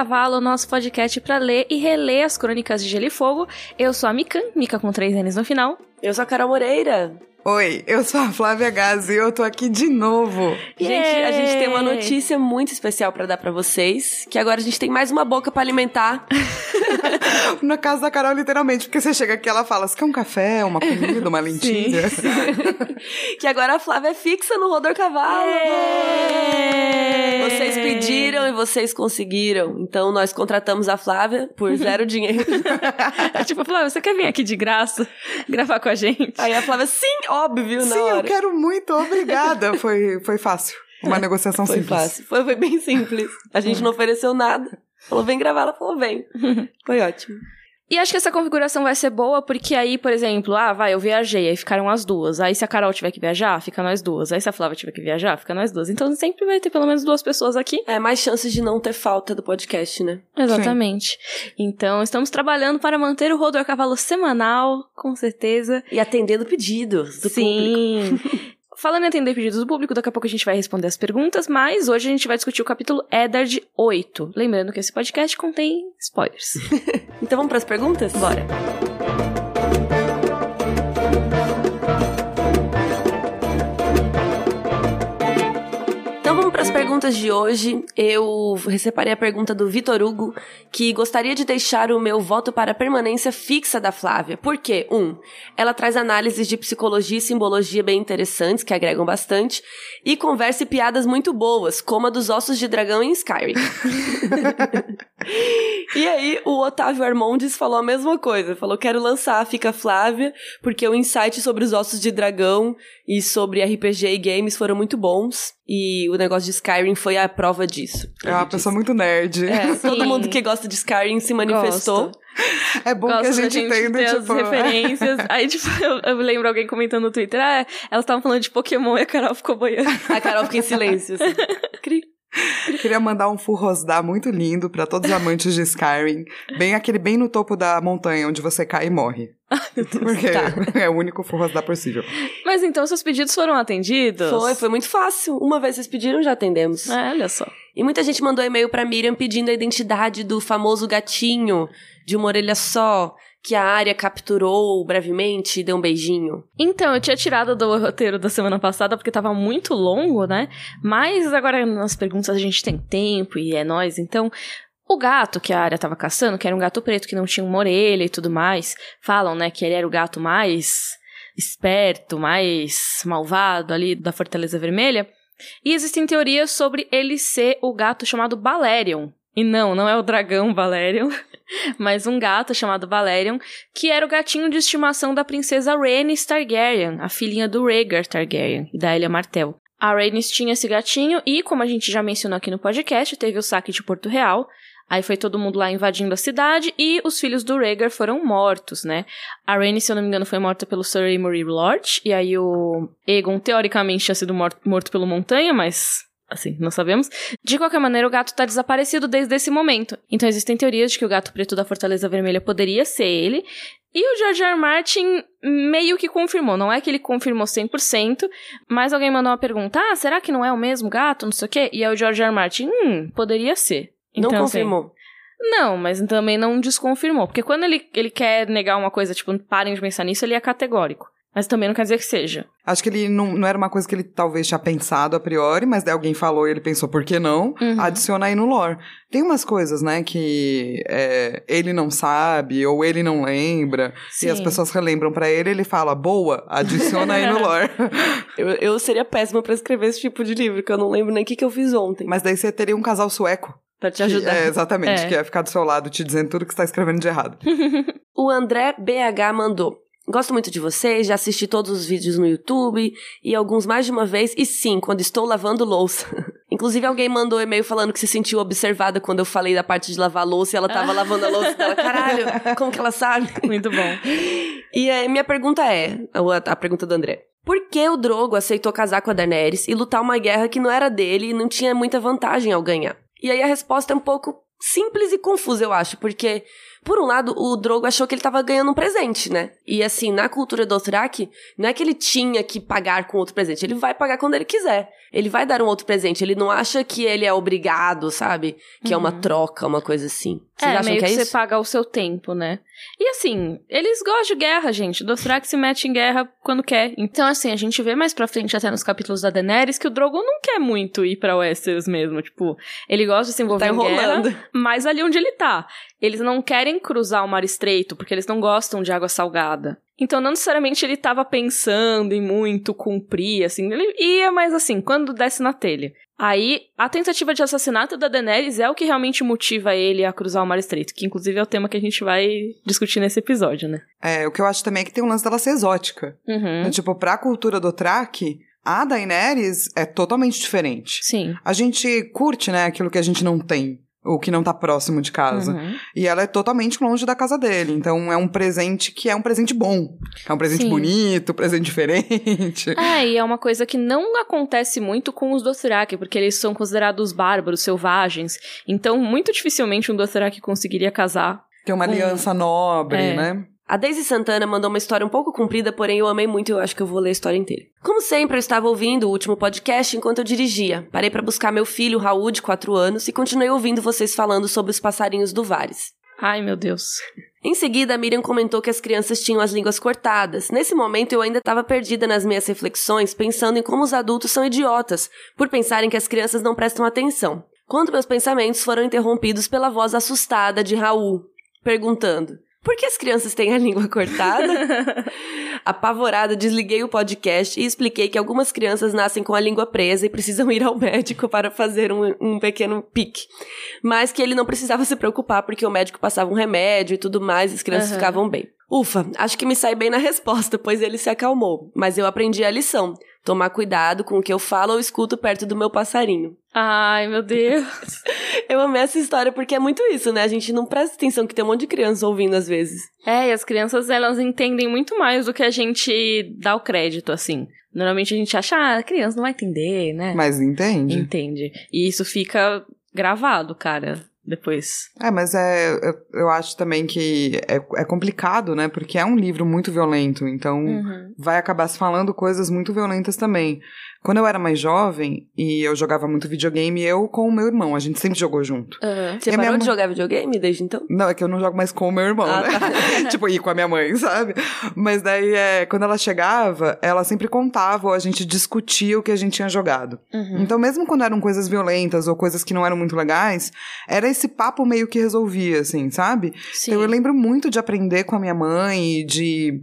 Cavalo, nosso podcast para ler e reler as crônicas de Gelo e Fogo. Eu sou a Mikan, Mika com três N's no final. Eu sou a Carol Moreira. Oi, eu sou a Flávia Gazi e eu tô aqui de novo. Gente, a gente tem uma notícia muito especial para dar para vocês, que agora a gente tem mais uma boca para alimentar. Na casa da Carol, literalmente, porque você chega aqui ela fala, você quer um café, uma comida, uma lentilha? Sim, sim. que agora a Flávia é fixa no Rodor Cavalo. Vocês pediram e vocês conseguiram. Então nós contratamos a Flávia por zero dinheiro. é tipo, Flávia, você quer vir aqui de graça gravar com a gente? Aí a Flávia, sim, óbvio, Sim, eu quero muito, obrigada. foi, foi fácil. Uma negociação foi simples. Fácil. Foi, foi bem simples. A gente não ofereceu nada. Falou, vem gravar, ela falou, vem. Foi ótimo. E acho que essa configuração vai ser boa, porque aí, por exemplo, ah, vai, eu viajei, aí ficaram as duas. Aí se a Carol tiver que viajar, fica nós duas. Aí se a Flávia tiver que viajar, fica nós duas. Então sempre vai ter pelo menos duas pessoas aqui. É, mais chances de não ter falta do podcast, né? Exatamente. Sim. Então estamos trabalhando para manter o Rodor Cavalo semanal, com certeza. E atendendo pedidos do Sim. público. Falando em atender pedidos do público, daqui a pouco a gente vai responder as perguntas, mas hoje a gente vai discutir o capítulo Eddard 8. Lembrando que esse podcast contém spoilers. então vamos para as perguntas? Bora. para as perguntas de hoje, eu separei a pergunta do Vitor Hugo, que gostaria de deixar o meu voto para a permanência fixa da Flávia. Por quê? Um, ela traz análises de psicologia e simbologia bem interessantes, que agregam bastante, e conversa e piadas muito boas, como a dos ossos de dragão em Skyrim. e aí, o Otávio Armondes falou a mesma coisa. Falou, quero lançar a Fica Flávia, porque o insight sobre os ossos de dragão e sobre RPG e games foram muito bons. E o negócio de Skyrim foi a prova disso. É uma pessoa muito nerd. É, todo mundo que gosta de Skyrim se manifestou. Gosto. É bom Gosto que a gente, gente entenda, ter tipo... as referências. Aí, tipo, eu, eu, lembro alguém comentando no Twitter, ah, elas estavam falando de Pokémon e a Carol ficou boiando. A Carol fica em silêncio, assim. Queria mandar um furrosdar muito lindo para todos os amantes de Skyrim. Bem aquele bem no topo da montanha, onde você cai e morre. Porque tá. é o único furrosdar possível. Mas então seus pedidos foram atendidos? Foi, foi muito fácil. Uma vez vocês pediram, já atendemos. É, olha só. E muita gente mandou e-mail pra Miriam pedindo a identidade do famoso gatinho de uma orelha só que a área capturou brevemente e deu um beijinho? Então, eu tinha tirado do roteiro da semana passada porque tava muito longo, né? Mas agora nas perguntas a gente tem tempo e é nós, então. O gato que a área tava caçando, que era um gato preto que não tinha uma orelha e tudo mais, falam, né, que ele era o gato mais esperto, mais malvado ali da Fortaleza Vermelha. E existem teorias sobre ele ser o gato chamado Balerion, e não, não é o dragão Valerion, mas um gato chamado Valerion, que era o gatinho de estimação da princesa Rhaenys Targaryen, a filhinha do Rhaegar Targaryen e da Elia Martell. A Rhaenys tinha esse gatinho e, como a gente já mencionou aqui no podcast, teve o saque de Porto Real. Aí foi todo mundo lá invadindo a cidade e os filhos do Rhaegar foram mortos, né? A Rhaenys, se eu não me engano, foi morta pelo Sir Amory Lord, e aí o Aegon, teoricamente, tinha sido morto, morto pelo Montanha, mas assim, não sabemos. De qualquer maneira, o gato tá desaparecido desde esse momento. Então existem teorias de que o gato preto da Fortaleza Vermelha poderia ser ele. E o George R. R. Martin meio que confirmou. Não é que ele confirmou 100%, mas alguém mandou uma pergunta: ah, será que não é o mesmo gato? Não sei o quê. E aí o George R. R. Martin, hum, poderia ser. Então, não confirmou. Assim, não, mas também não desconfirmou. Porque quando ele, ele quer negar uma coisa, tipo, parem de pensar nisso, ele é categórico. Mas também não quer dizer que seja. Acho que ele não, não era uma coisa que ele talvez tinha pensado a priori, mas daí alguém falou e ele pensou, por que não? Uhum. Adiciona aí no lore. Tem umas coisas, né, que é, ele não sabe ou ele não lembra, Sim. e as pessoas relembram para ele, ele fala, boa, adiciona aí no lore. eu, eu seria péssima para escrever esse tipo de livro, que eu não lembro nem o que, que eu fiz ontem. Mas daí você teria um casal sueco. Pra te ajudar. Que, é, exatamente, é. que ia ficar do seu lado te dizendo tudo que você tá escrevendo de errado. o André BH mandou. Gosto muito de vocês, já assisti todos os vídeos no YouTube e alguns mais de uma vez, e sim, quando estou lavando louça. Inclusive, alguém mandou um e-mail falando que se sentiu observada quando eu falei da parte de lavar louça e ela tava lavando a louça dela. Caralho, como que ela sabe? Muito bom. E a minha pergunta é: a, a pergunta do André. Por que o Drogo aceitou casar com a Daenerys e lutar uma guerra que não era dele e não tinha muita vantagem ao ganhar? E aí a resposta é um pouco simples e confusa, eu acho, porque por um lado, o Drogo achou que ele tava ganhando um presente, né? E assim, na cultura do Dothraki, não é que ele tinha que pagar com outro presente, ele vai pagar quando ele quiser. Ele vai dar um outro presente, ele não acha que ele é obrigado, sabe? Que uhum. é uma uhum. troca, uma coisa assim. Vocês é, meio que, é que você paga o seu tempo, né? E assim, eles gostam de guerra, gente. Dothraki se mete em guerra quando quer. Então, assim, a gente vê mais pra frente, até nos capítulos da Daenerys, que o Drogon não quer muito ir pra Westeros mesmo. Tipo, ele gosta de se envolver tá em guerra, mas ali onde ele tá. Eles não querem cruzar o mar estreito, porque eles não gostam de água salgada. Então, não necessariamente ele estava pensando em muito cumprir, assim. Ele ia, mas assim, quando desce na telha. Aí, a tentativa de assassinato da Daenerys é o que realmente motiva ele a cruzar o Mar Estreito, que inclusive é o tema que a gente vai discutir nesse episódio, né? É, o que eu acho também é que tem um lance dela ser exótica. Uhum. Então, tipo, pra cultura do Track, a Daenerys é totalmente diferente. Sim. A gente curte, né, aquilo que a gente não tem o que não tá próximo de casa. Uhum. E ela é totalmente longe da casa dele. Então é um presente que é um presente bom. É um presente Sim. bonito, um presente diferente. É, e é uma coisa que não acontece muito com os Dothraki, porque eles são considerados bárbaros, selvagens. Então, muito dificilmente um Dothraki conseguiria casar. Tem uma aliança nobre, é. né? A Daisy Santana mandou uma história um pouco comprida, porém eu amei muito e eu acho que eu vou ler a história inteira. Como sempre, eu estava ouvindo o último podcast enquanto eu dirigia. Parei para buscar meu filho, Raul, de 4 anos, e continuei ouvindo vocês falando sobre os passarinhos do Vares. Ai, meu Deus. Em seguida, a Miriam comentou que as crianças tinham as línguas cortadas. Nesse momento, eu ainda estava perdida nas minhas reflexões, pensando em como os adultos são idiotas, por pensarem que as crianças não prestam atenção. Quando meus pensamentos foram interrompidos pela voz assustada de Raul, perguntando: por que as crianças têm a língua cortada? Apavorada, desliguei o podcast e expliquei que algumas crianças nascem com a língua presa e precisam ir ao médico para fazer um, um pequeno pique. Mas que ele não precisava se preocupar porque o médico passava um remédio e tudo mais e as crianças uhum. ficavam bem. Ufa, acho que me sai bem na resposta, pois ele se acalmou. Mas eu aprendi a lição. Tomar cuidado com o que eu falo ou escuto perto do meu passarinho. Ai, meu Deus. eu amei essa história porque é muito isso, né? A gente não presta atenção que tem um monte de criança ouvindo às vezes. É, e as crianças, elas entendem muito mais do que a gente dá o crédito, assim. Normalmente a gente acha, ah, a criança não vai entender, né? Mas entende. Entende. E isso fica gravado, cara depois. É, mas é, eu, eu acho também que é, é, complicado, né? Porque é um livro muito violento, então uhum. vai acabar se falando coisas muito violentas também. Quando eu era mais jovem e eu jogava muito videogame, eu com o meu irmão, a gente sempre jogou junto. Uhum. Você parou de jogar videogame desde então? Não, é que eu não jogo mais com o meu irmão, ah, né? Tá. tipo, ir com a minha mãe, sabe? Mas daí, é, quando ela chegava, ela sempre contava ou a gente discutia o que a gente tinha jogado. Uhum. Então, mesmo quando eram coisas violentas ou coisas que não eram muito legais, era esse papo meio que resolvia, assim, sabe? Sim. Então, eu lembro muito de aprender com a minha mãe, de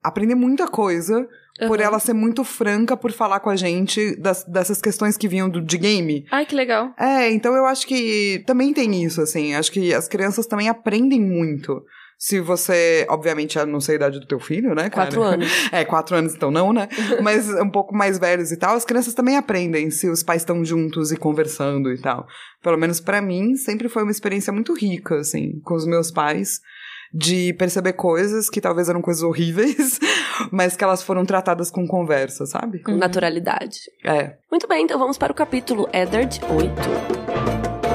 aprender muita coisa Uhum. Por ela ser muito franca por falar com a gente das, dessas questões que vinham do, de game. Ai, que legal. É, então eu acho que também tem isso, assim. Acho que as crianças também aprendem muito. Se você, obviamente, eu não sei a idade do teu filho, né, cara? Quatro anos. É, quatro anos então não, né? Mas um pouco mais velhos e tal, as crianças também aprendem se os pais estão juntos e conversando e tal. Pelo menos para mim, sempre foi uma experiência muito rica, assim, com os meus pais de perceber coisas que talvez eram coisas horríveis, mas que elas foram tratadas com conversa, sabe? Com naturalidade. É. Muito bem, então vamos para o capítulo Eddard 8.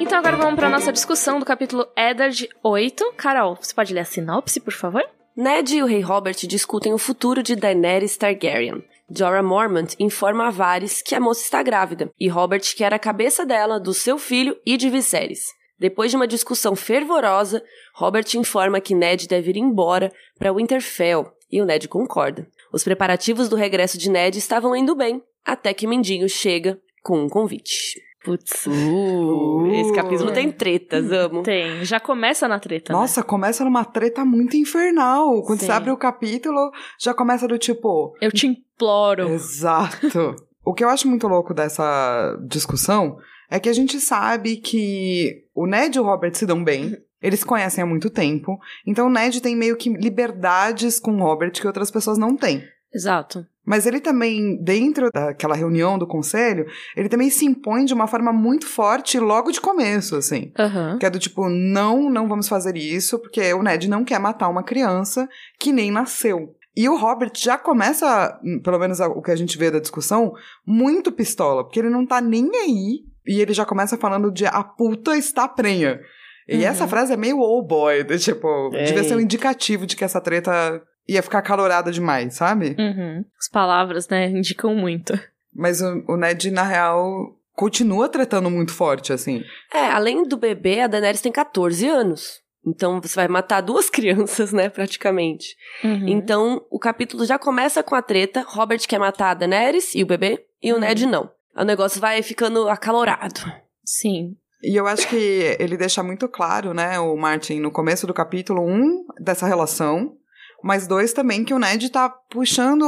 Então agora vamos para nossa discussão do capítulo Eddard 8. Carol, você pode ler a sinopse, por favor? Ned e o rei Robert discutem o futuro de Daenerys Targaryen. Jorah Mormont informa a Varys que a moça está grávida e Robert quer a cabeça dela, do seu filho e de Viserys. Depois de uma discussão fervorosa, Robert informa que Ned deve ir embora para Winterfell e o Ned concorda. Os preparativos do regresso de Ned estavam indo bem, até que Mindinho chega com um convite. Putz. Uh, esse capítulo tem tretas, amo. Tem. Já começa na treta. Né? Nossa, né? começa numa treta muito infernal. Quando Sim. você abre o capítulo, já começa do tipo. Eu te imploro. Exato. o que eu acho muito louco dessa discussão é que a gente sabe que o Ned e o Robert se dão bem. Eles se conhecem há muito tempo. Então o Ned tem meio que liberdades com o Robert que outras pessoas não têm. Exato. Mas ele também, dentro daquela reunião do conselho, ele também se impõe de uma forma muito forte logo de começo, assim. Uhum. Que é do tipo, não, não vamos fazer isso, porque o Ned não quer matar uma criança que nem nasceu. E o Robert já começa, pelo menos o que a gente vê da discussão, muito pistola, porque ele não tá nem aí. E ele já começa falando de a puta está prenha. E uhum. essa frase é meio oh boy, de, tipo, Ei. devia ser um indicativo de que essa treta ia ficar calorada demais, sabe? Uhum. As palavras, né, indicam muito. Mas o, o Ned, na real, continua tretando muito forte, assim. É, além do bebê, a Daenerys tem 14 anos. Então você vai matar duas crianças, né, praticamente. Uhum. Então o capítulo já começa com a treta. Robert quer matar a Daenerys e o bebê, e o uhum. Ned não. O negócio vai ficando acalorado. Sim. E eu acho que ele deixa muito claro, né, o Martin, no começo do capítulo, um, dessa relação, mas dois também que o Ned tá puxando,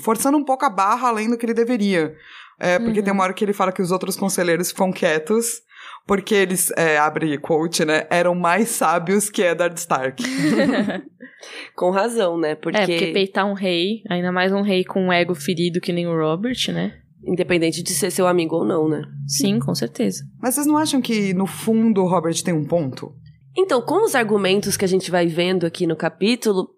forçando um pouco a barra além do que ele deveria. É, porque uhum. tem uma hora que ele fala que os outros conselheiros ficam quietos, porque eles, é, abre quote, né, eram mais sábios que Eddard Stark. com razão, né, porque... É, porque peitar um rei, ainda mais um rei com um ego ferido que nem o Robert, né? Independente de ser seu amigo ou não, né? Sim, com certeza. Mas vocês não acham que, no fundo, o Robert tem um ponto? Então, com os argumentos que a gente vai vendo aqui no capítulo,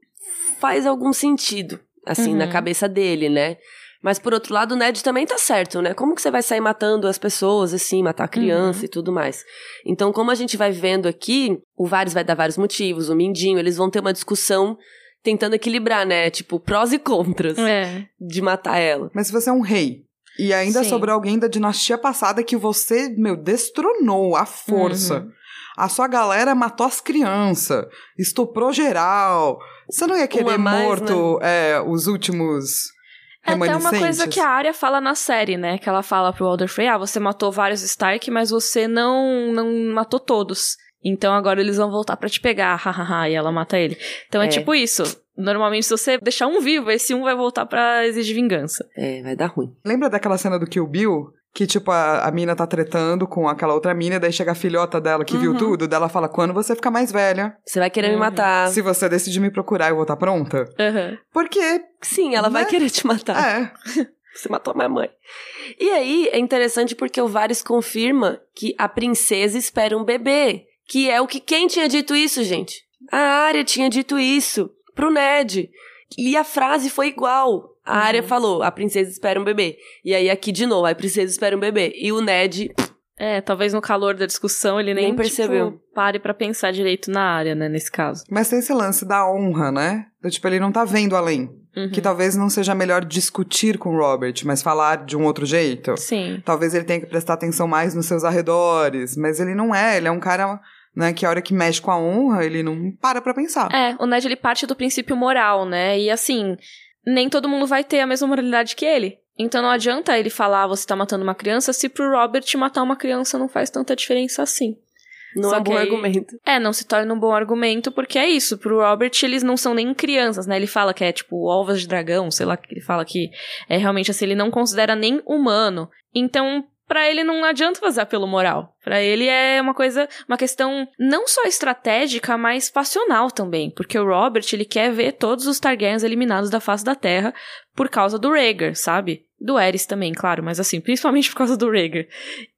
faz algum sentido, assim, uhum. na cabeça dele, né? Mas por outro lado, o Ned também tá certo, né? Como que você vai sair matando as pessoas, assim, matar a criança uhum. e tudo mais? Então, como a gente vai vendo aqui, o Varys vai dar vários motivos, o Mindinho, eles vão ter uma discussão tentando equilibrar, né? Tipo, prós e contras é. de matar ela. Mas se você é um rei, e ainda Sim. sobrou alguém da dinastia passada que você, meu, destronou à força. Uhum. A sua galera matou as crianças, estuprou geral. Você não ia querer mais, morto né? é, os últimos é até uma coisa que a Arya fala na série, né? Que ela fala pro Walder Frey, ah, você matou vários Stark, mas você não, não matou todos. Então agora eles vão voltar para te pegar, hahaha, e ela mata ele. Então é. é tipo isso. Normalmente, se você deixar um vivo, esse um vai voltar para exigir vingança. É, vai dar ruim. Lembra daquela cena do Kill Bill? Que, tipo, a, a mina tá tretando com aquela outra mina, daí chega a filhota dela que uhum. viu tudo, dela fala, quando você ficar mais velha... Você vai querer uhum. me matar. Se você decidir me procurar, eu vou estar tá pronta. Uhum. Porque... Sim, ela né? vai querer te matar. É. Você matou a minha mãe. E aí, é interessante porque o Varys confirma que a princesa espera um bebê. Que é o que quem tinha dito isso, gente? A Arya tinha dito isso pro Ned. E a frase foi igual. A uhum. Arya falou, a princesa espera um bebê. E aí aqui de novo, a princesa espera um bebê. E o Ned... É, talvez no calor da discussão ele nem, nem percebeu. Tipo, pare para pensar direito na área, né, nesse caso. Mas tem esse lance da honra, né? Do, tipo, ele não tá vendo além. Uhum. Que talvez não seja melhor discutir com o Robert, mas falar de um outro jeito. Sim. Talvez ele tenha que prestar atenção mais nos seus arredores. Mas ele não é, ele é um cara né? Que a hora que mexe com a honra, ele não para pra pensar. É, o Ned ele parte do princípio moral, né? E assim, nem todo mundo vai ter a mesma moralidade que ele. Então não adianta ele falar você tá matando uma criança se pro Robert matar uma criança não faz tanta diferença assim. Não Só é um bom aí, argumento. É, não se torna um bom argumento, porque é isso. Pro Robert, eles não são nem crianças, né? Ele fala que é tipo ovas de dragão, sei lá, que ele fala que é realmente assim, ele não considera nem humano. Então, para ele não adianta fazer apelo moral. Para ele é uma coisa, uma questão não só estratégica, mas passional também, porque o Robert ele quer ver todos os Targaryens eliminados da face da Terra por causa do Rhaegar, sabe? Do Aerys também, claro, mas assim, principalmente por causa do Rhaegar.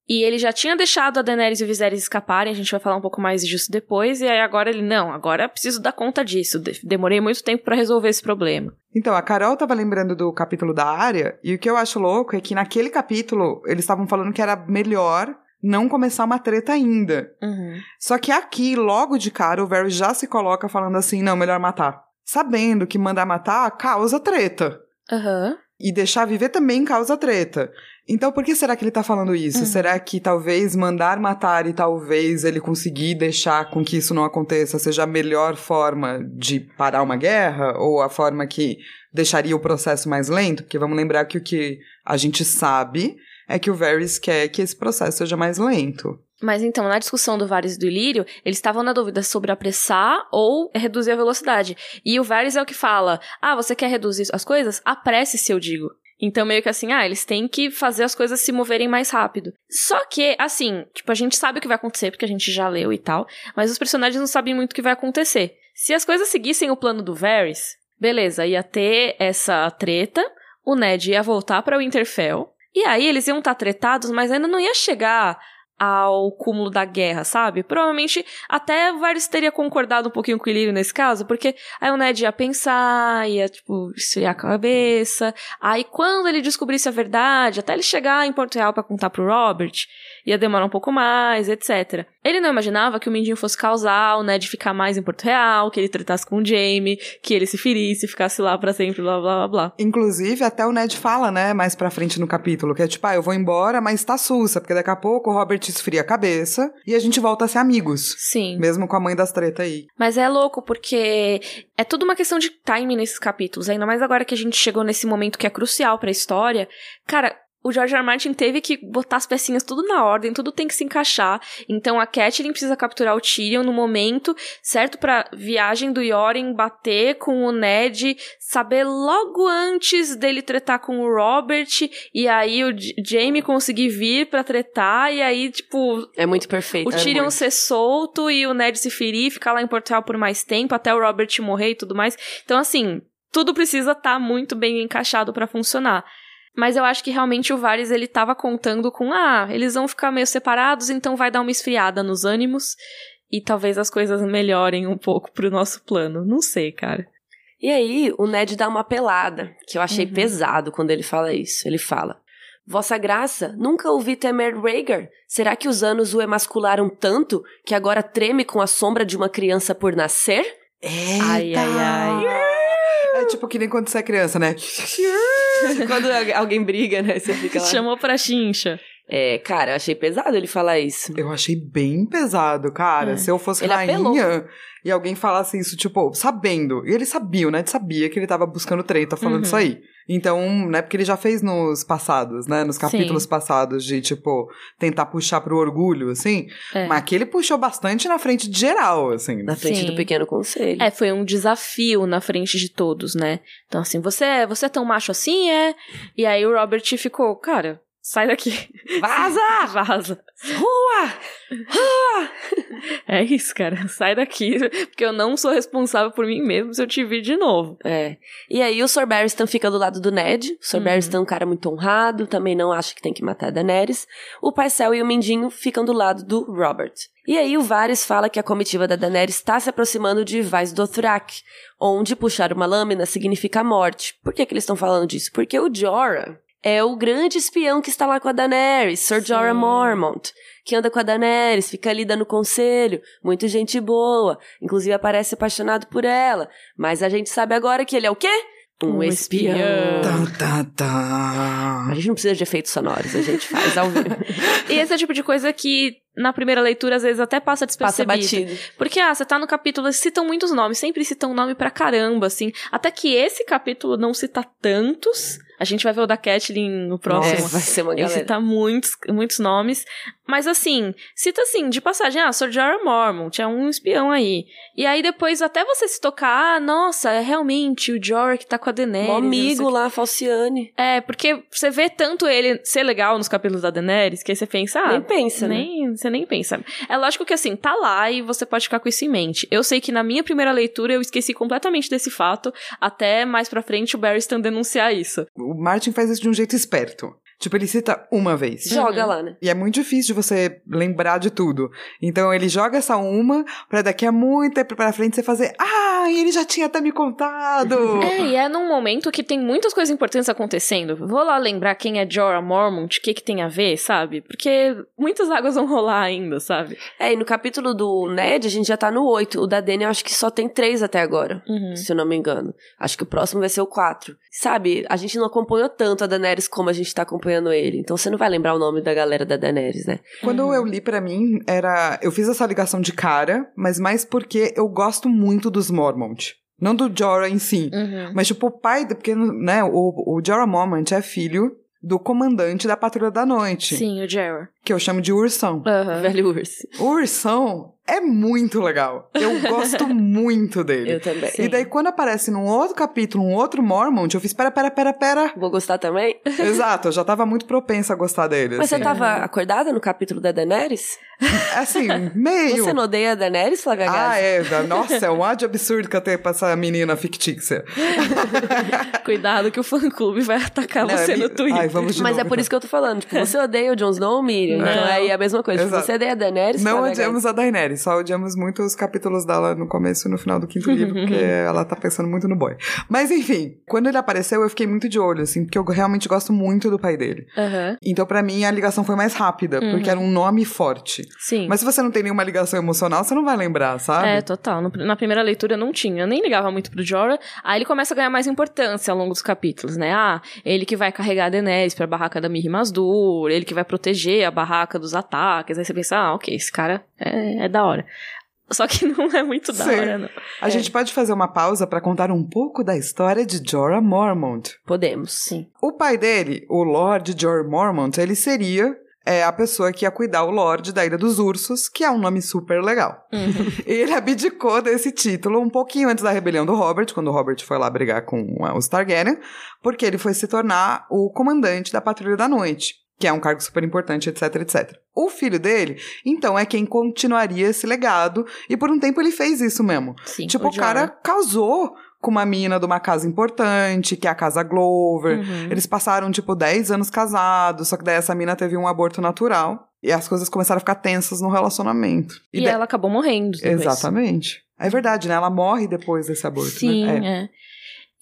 E ele já tinha deixado a Daenerys e o Viserys escaparem, a gente vai falar um pouco mais disso depois, e aí agora ele, não, agora preciso dar conta disso, demorei muito tempo para resolver esse problema. Então, a Carol tava lembrando do capítulo da área, e o que eu acho louco é que naquele capítulo eles estavam falando que era melhor não começar uma treta ainda. Uhum. Só que aqui, logo de cara, o Varys já se coloca falando assim, não, melhor matar. Sabendo que mandar matar causa treta. Aham. Uhum. E deixar viver também causa treta. Então, por que será que ele tá falando isso? Uhum. Será que talvez mandar matar e talvez ele conseguir deixar com que isso não aconteça seja a melhor forma de parar uma guerra? Ou a forma que deixaria o processo mais lento? Porque vamos lembrar que o que a gente sabe é que o Varys quer que esse processo seja mais lento. Mas então, na discussão do Varys e do Ilírio, eles estavam na dúvida sobre apressar ou reduzir a velocidade. E o Varys é o que fala: ah, você quer reduzir as coisas? Apresse-se, eu digo. Então, meio que assim, ah, eles têm que fazer as coisas se moverem mais rápido. Só que, assim, tipo, a gente sabe o que vai acontecer, porque a gente já leu e tal, mas os personagens não sabem muito o que vai acontecer. Se as coisas seguissem o plano do Varys, beleza, ia ter essa treta, o Ned ia voltar para o Winterfell, e aí eles iam estar tá tretados, mas ainda não ia chegar ao cúmulo da guerra, sabe? Provavelmente até Varys teria concordado um pouquinho com o Ilírio nesse caso, porque aí o Ned ia pensar, ia, tipo, esfriar a cabeça. Aí quando ele descobrisse a verdade, até ele chegar em Porto Real para contar pro Robert, ia demorar um pouco mais, etc. Ele não imaginava que o Mindinho fosse causar o Ned ficar mais em Porto Real, que ele tratasse com o Jaime, que ele se ferisse, ficasse lá para sempre, blá blá blá blá. Inclusive, até o Ned fala, né, mais pra frente no capítulo, que é tipo, ah, eu vou embora, mas tá sussa, porque daqui a pouco o Robert esfria a cabeça e a gente volta a ser amigos. Sim. Mesmo com a mãe das tretas aí. Mas é louco, porque é tudo uma questão de time nesses capítulos, ainda mais agora que a gente chegou nesse momento que é crucial pra história. Cara, o George R. R. Martin teve que botar as pecinhas tudo na ordem, tudo tem que se encaixar. Então a Catelyn precisa capturar o Tyrion no momento certo pra viagem do Yoren bater com o Ned, saber logo antes dele tretar com o Robert e aí o Jaime conseguir vir pra tretar e aí tipo É muito perfeito. o Tyrion ser solto e o Ned se ferir, ficar lá em Porto Real por mais tempo, até o Robert morrer e tudo mais. Então, assim, tudo precisa estar muito bem encaixado pra funcionar. Mas eu acho que realmente o Varys, ele tava contando com, ah, eles vão ficar meio separados, então vai dar uma esfriada nos ânimos e talvez as coisas melhorem um pouco pro nosso plano. Não sei, cara. E aí, o Ned dá uma pelada, que eu achei Uhum. pesado quando ele fala isso. Ele fala: Vossa Graça, nunca ouvi temer Rhaegar. Será que os anos o emascularam tanto que agora treme com a sombra de uma criança por nascer? Ai, ai, ai. É tipo que nem quando você é criança, né? Quando alguém briga, né? Você fica lá. Chamou pra chincha. É, cara, eu achei pesado ele falar isso. Eu achei bem pesado, cara. É. Se eu fosse Ele apelou. rainha e alguém falasse isso, tipo, sabendo. E ele sabia, né? Ele sabia que ele tava buscando treta falando Uhum. isso aí. Então, né? Porque ele já fez nos passados, né? Nos capítulos passados de, tipo, tentar puxar pro orgulho, assim. É. Mas aqui ele puxou bastante na frente de geral, assim. Na frente Sim. do pequeno conselho. É, foi um desafio na frente de todos, né? Então, assim, você é, você é tão macho assim, é? E aí o Robert ficou, cara, sai daqui. Vaza! Vaza. Rua! É isso, cara. Sai daqui, porque eu não sou responsável por mim mesmo se eu te vir de novo. É. E aí o Sir Barristan fica do lado do Ned. O Sir Uhum. Barristan é um cara muito honrado, também não acha que tem que matar a Daenerys. O Paisel e o Mindinho ficam do lado do Robert. E aí o Varys fala que a comitiva da Daenerys está se aproximando de Vais Dothrak, onde puxar uma lâmina significa morte. Por que, que eles estão falando disso? Porque o Jorah é o grande espião que está lá com a Daenerys, Sir Sim. Jorah Mormont, que anda com a Daenerys, fica ali dando conselho, muito gente boa, inclusive aparece apaixonado por ela, mas a gente sabe agora que ele é o quê? Um, Um espião. espião. Tá, tá, tá. A gente não precisa de efeitos sonoros, a gente faz ao vivo. E esse é o tipo de coisa que na primeira leitura às vezes até passa Passa despercebido. batido. Porque, ah, você tá no capítulo, citam muitos nomes, sempre citam nome pra caramba, assim. Até que esse capítulo não cita tantos. A gente vai ver o da Catelyn no É, próximo. vai ser uma Ele galera. cita muitos, muitos nomes. Mas assim, cita assim, de passagem, ah, Sir Jorah Mormont, é um espião aí. E aí depois até você se tocar, ah, nossa, é realmente o Jorah que tá com a Daenerys. Um amigo lá, Falciane. É, porque você vê tanto ele ser legal nos capítulos da Daenerys, que aí você pensa, ah, Nem pensa, né? Você nem pensa. É lógico que assim, tá lá e você pode ficar com isso em mente. Eu sei que na minha primeira leitura eu esqueci completamente desse fato, até mais pra frente o Barristan denunciar isso. O Martin faz isso de um jeito esperto. Tipo, ele cita uma vez. Joga Uhum. lá, né? E é muito difícil de você lembrar de tudo. Então ele joga essa uma pra daqui a muito tempo pra frente você fazer. Ah, ele já tinha até me contado! É, e é num momento que tem muitas coisas importantes acontecendo. Vou lá lembrar quem é Jorah Mormont, o que que tem a ver, sabe? Porque muitas águas vão rolar ainda, sabe? É, e no capítulo do Ned, a gente já tá no 8. O da Dany, eu acho que só tem três até agora. Uhum. Se eu não me engano. Acho que o próximo vai ser o 4. Sabe, a gente não acompanhou tanto a Daenerys como a gente tá acompanhando ele. Então você não vai lembrar o nome da galera da Daenerys, né? Quando eu li pra mim, era. Eu fiz essa ligação de cara, mas mais porque eu gosto muito dos Mormont. Não do Jorah em si. Uhum. Mas, tipo, o pai, porque, né, o, o Jorah Mormont é filho do comandante da Patrulha da Noite, Sim, o Jorah. Que eu chamo de Ursão. Aham. Velho urso. O Ursão é muito legal. Eu gosto muito dele. Eu também. E daí, quando aparece num outro capítulo, um outro Mormont, eu fiz, pera, pera, pera, pera. Vou gostar também? Exato, eu já tava muito propensa a gostar dele. Mas você assim. tava acordada no capítulo da Daenerys? Assim, meio. Você não odeia a Daenerys, Flávia? Ah, é. Nossa, é um ódio absurdo que eu tenho pra essa menina fictícia. Cuidado que o fã-clube vai atacar Não, você é no Twitter. Ai, vamos de Mas é novo, por então. isso que eu tô falando. Tipo, você odeia o Jon Snow, Miriam? Então é aí a mesma coisa. Exato. Se você odeia a Daenerys, Não tá, né, odiamos a Daenerys, só odiamos muito os capítulos dela no começo e no final do quinto livro, porque ela tá pensando muito no boy. Mas enfim, quando ele apareceu, eu fiquei muito de olho, assim, porque eu realmente gosto muito do pai dele. Aham. Então, pra mim, a ligação foi mais rápida, porque era um nome forte. Sim. Mas se você não tem nenhuma ligação emocional, você não vai lembrar, sabe? É, total. Na primeira leitura eu não tinha. Eu nem ligava muito pro Jorah. Aí ele começa a ganhar mais importância ao longo dos capítulos, né? Ah, ele que vai carregar a Daenerys pra barraca da Mirri Masdur, ele que vai proteger a barraca dos ataques. Aí você pensa, ah, ok, esse cara é, é da hora. Só que não é muito da Sim. hora, não. A gente pode fazer uma pausa pra contar um pouco da história de Jorah Mormont. Podemos. Sim. O pai dele, o Lord Jorah Mormont, ele seria é, a pessoa que ia cuidar o Lorde da Ilha dos Ursos, que é um nome super legal. Ele abdicou desse título um pouquinho antes da rebelião do Robert, quando o Robert foi lá brigar com uh, os Targaryen, porque ele foi se tornar o comandante da Patrulha da Noite, que é um cargo super importante, etc, etc. O filho dele, então, é quem continuaria esse legado, e por um tempo ele fez isso mesmo. Sim. Tipo, o, cara casou com uma mina de uma casa importante, que é a Casa Glover. Uhum. Eles passaram, tipo, 10 anos casados, só que daí essa mina teve um aborto natural. E as coisas começaram a ficar tensas no relacionamento. E, daí- ela acabou morrendo. depois. Exatamente. É verdade, né? Ela morre depois desse aborto, Sim, né? É. é.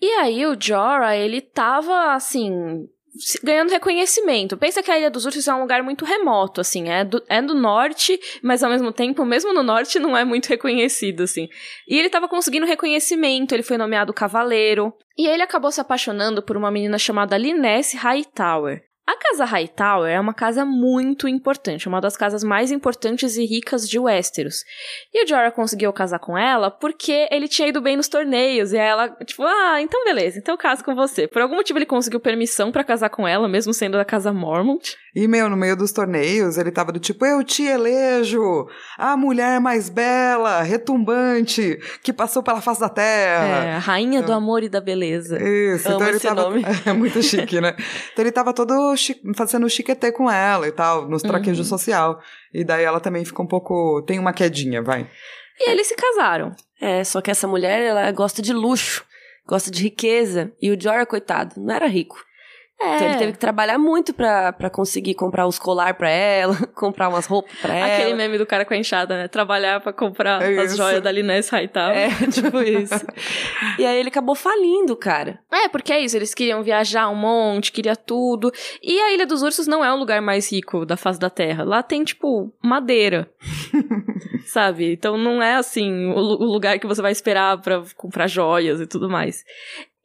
E aí o Jorah, ele tava, assim, ganhando reconhecimento. Pensa que a Ilha dos Ursos é um lugar muito remoto, assim, é do, é do norte, mas ao mesmo tempo, mesmo no norte, não é muito reconhecido, assim. E ele tava conseguindo reconhecimento, ele foi nomeado cavaleiro, e ele acabou se apaixonando por uma menina chamada Linesse Hightower. A casa Hightower é uma casa muito importante, uma das casas mais importantes e ricas de Westeros. E o Jorah conseguiu casar com ela porque ele tinha ido bem nos torneios. E ela, tipo, ah, então beleza, então eu caso com você. Por algum motivo ele conseguiu permissão pra casar com ela, mesmo sendo da casa Mormont. E, meu, no meio dos torneios, ele tava do tipo, eu te elejo a mulher mais bela, retumbante, que passou pela face da terra. É, rainha do amor e da beleza. Isso, Amo então ele esse tava. nome. É muito chique, né? Então ele tava todo chi... fazendo chiquetê com ela e tal, nos traquejos social. E daí ela também fica um pouco. Tem uma quedinha, vai. E eles se casaram. É, só que essa mulher, ela gosta de luxo, gosta de riqueza. E o Jorah, coitado, não era rico. É. Então ele teve que trabalhar muito pra, pra conseguir comprar os colar pra ela, comprar umas roupas pra ela. Aquele meme do cara com a enxada, né? Trabalhar pra comprar É as joias da Linus Hightower. É, tipo isso. e aí ele acabou falindo, cara. É, porque é isso, eles queriam viajar um monte, queria tudo. E a Ilha dos Ursos não é o lugar mais rico da face da Terra. Lá tem, tipo, madeira. sabe? Então não é assim o, o lugar que você vai esperar pra comprar joias e tudo mais.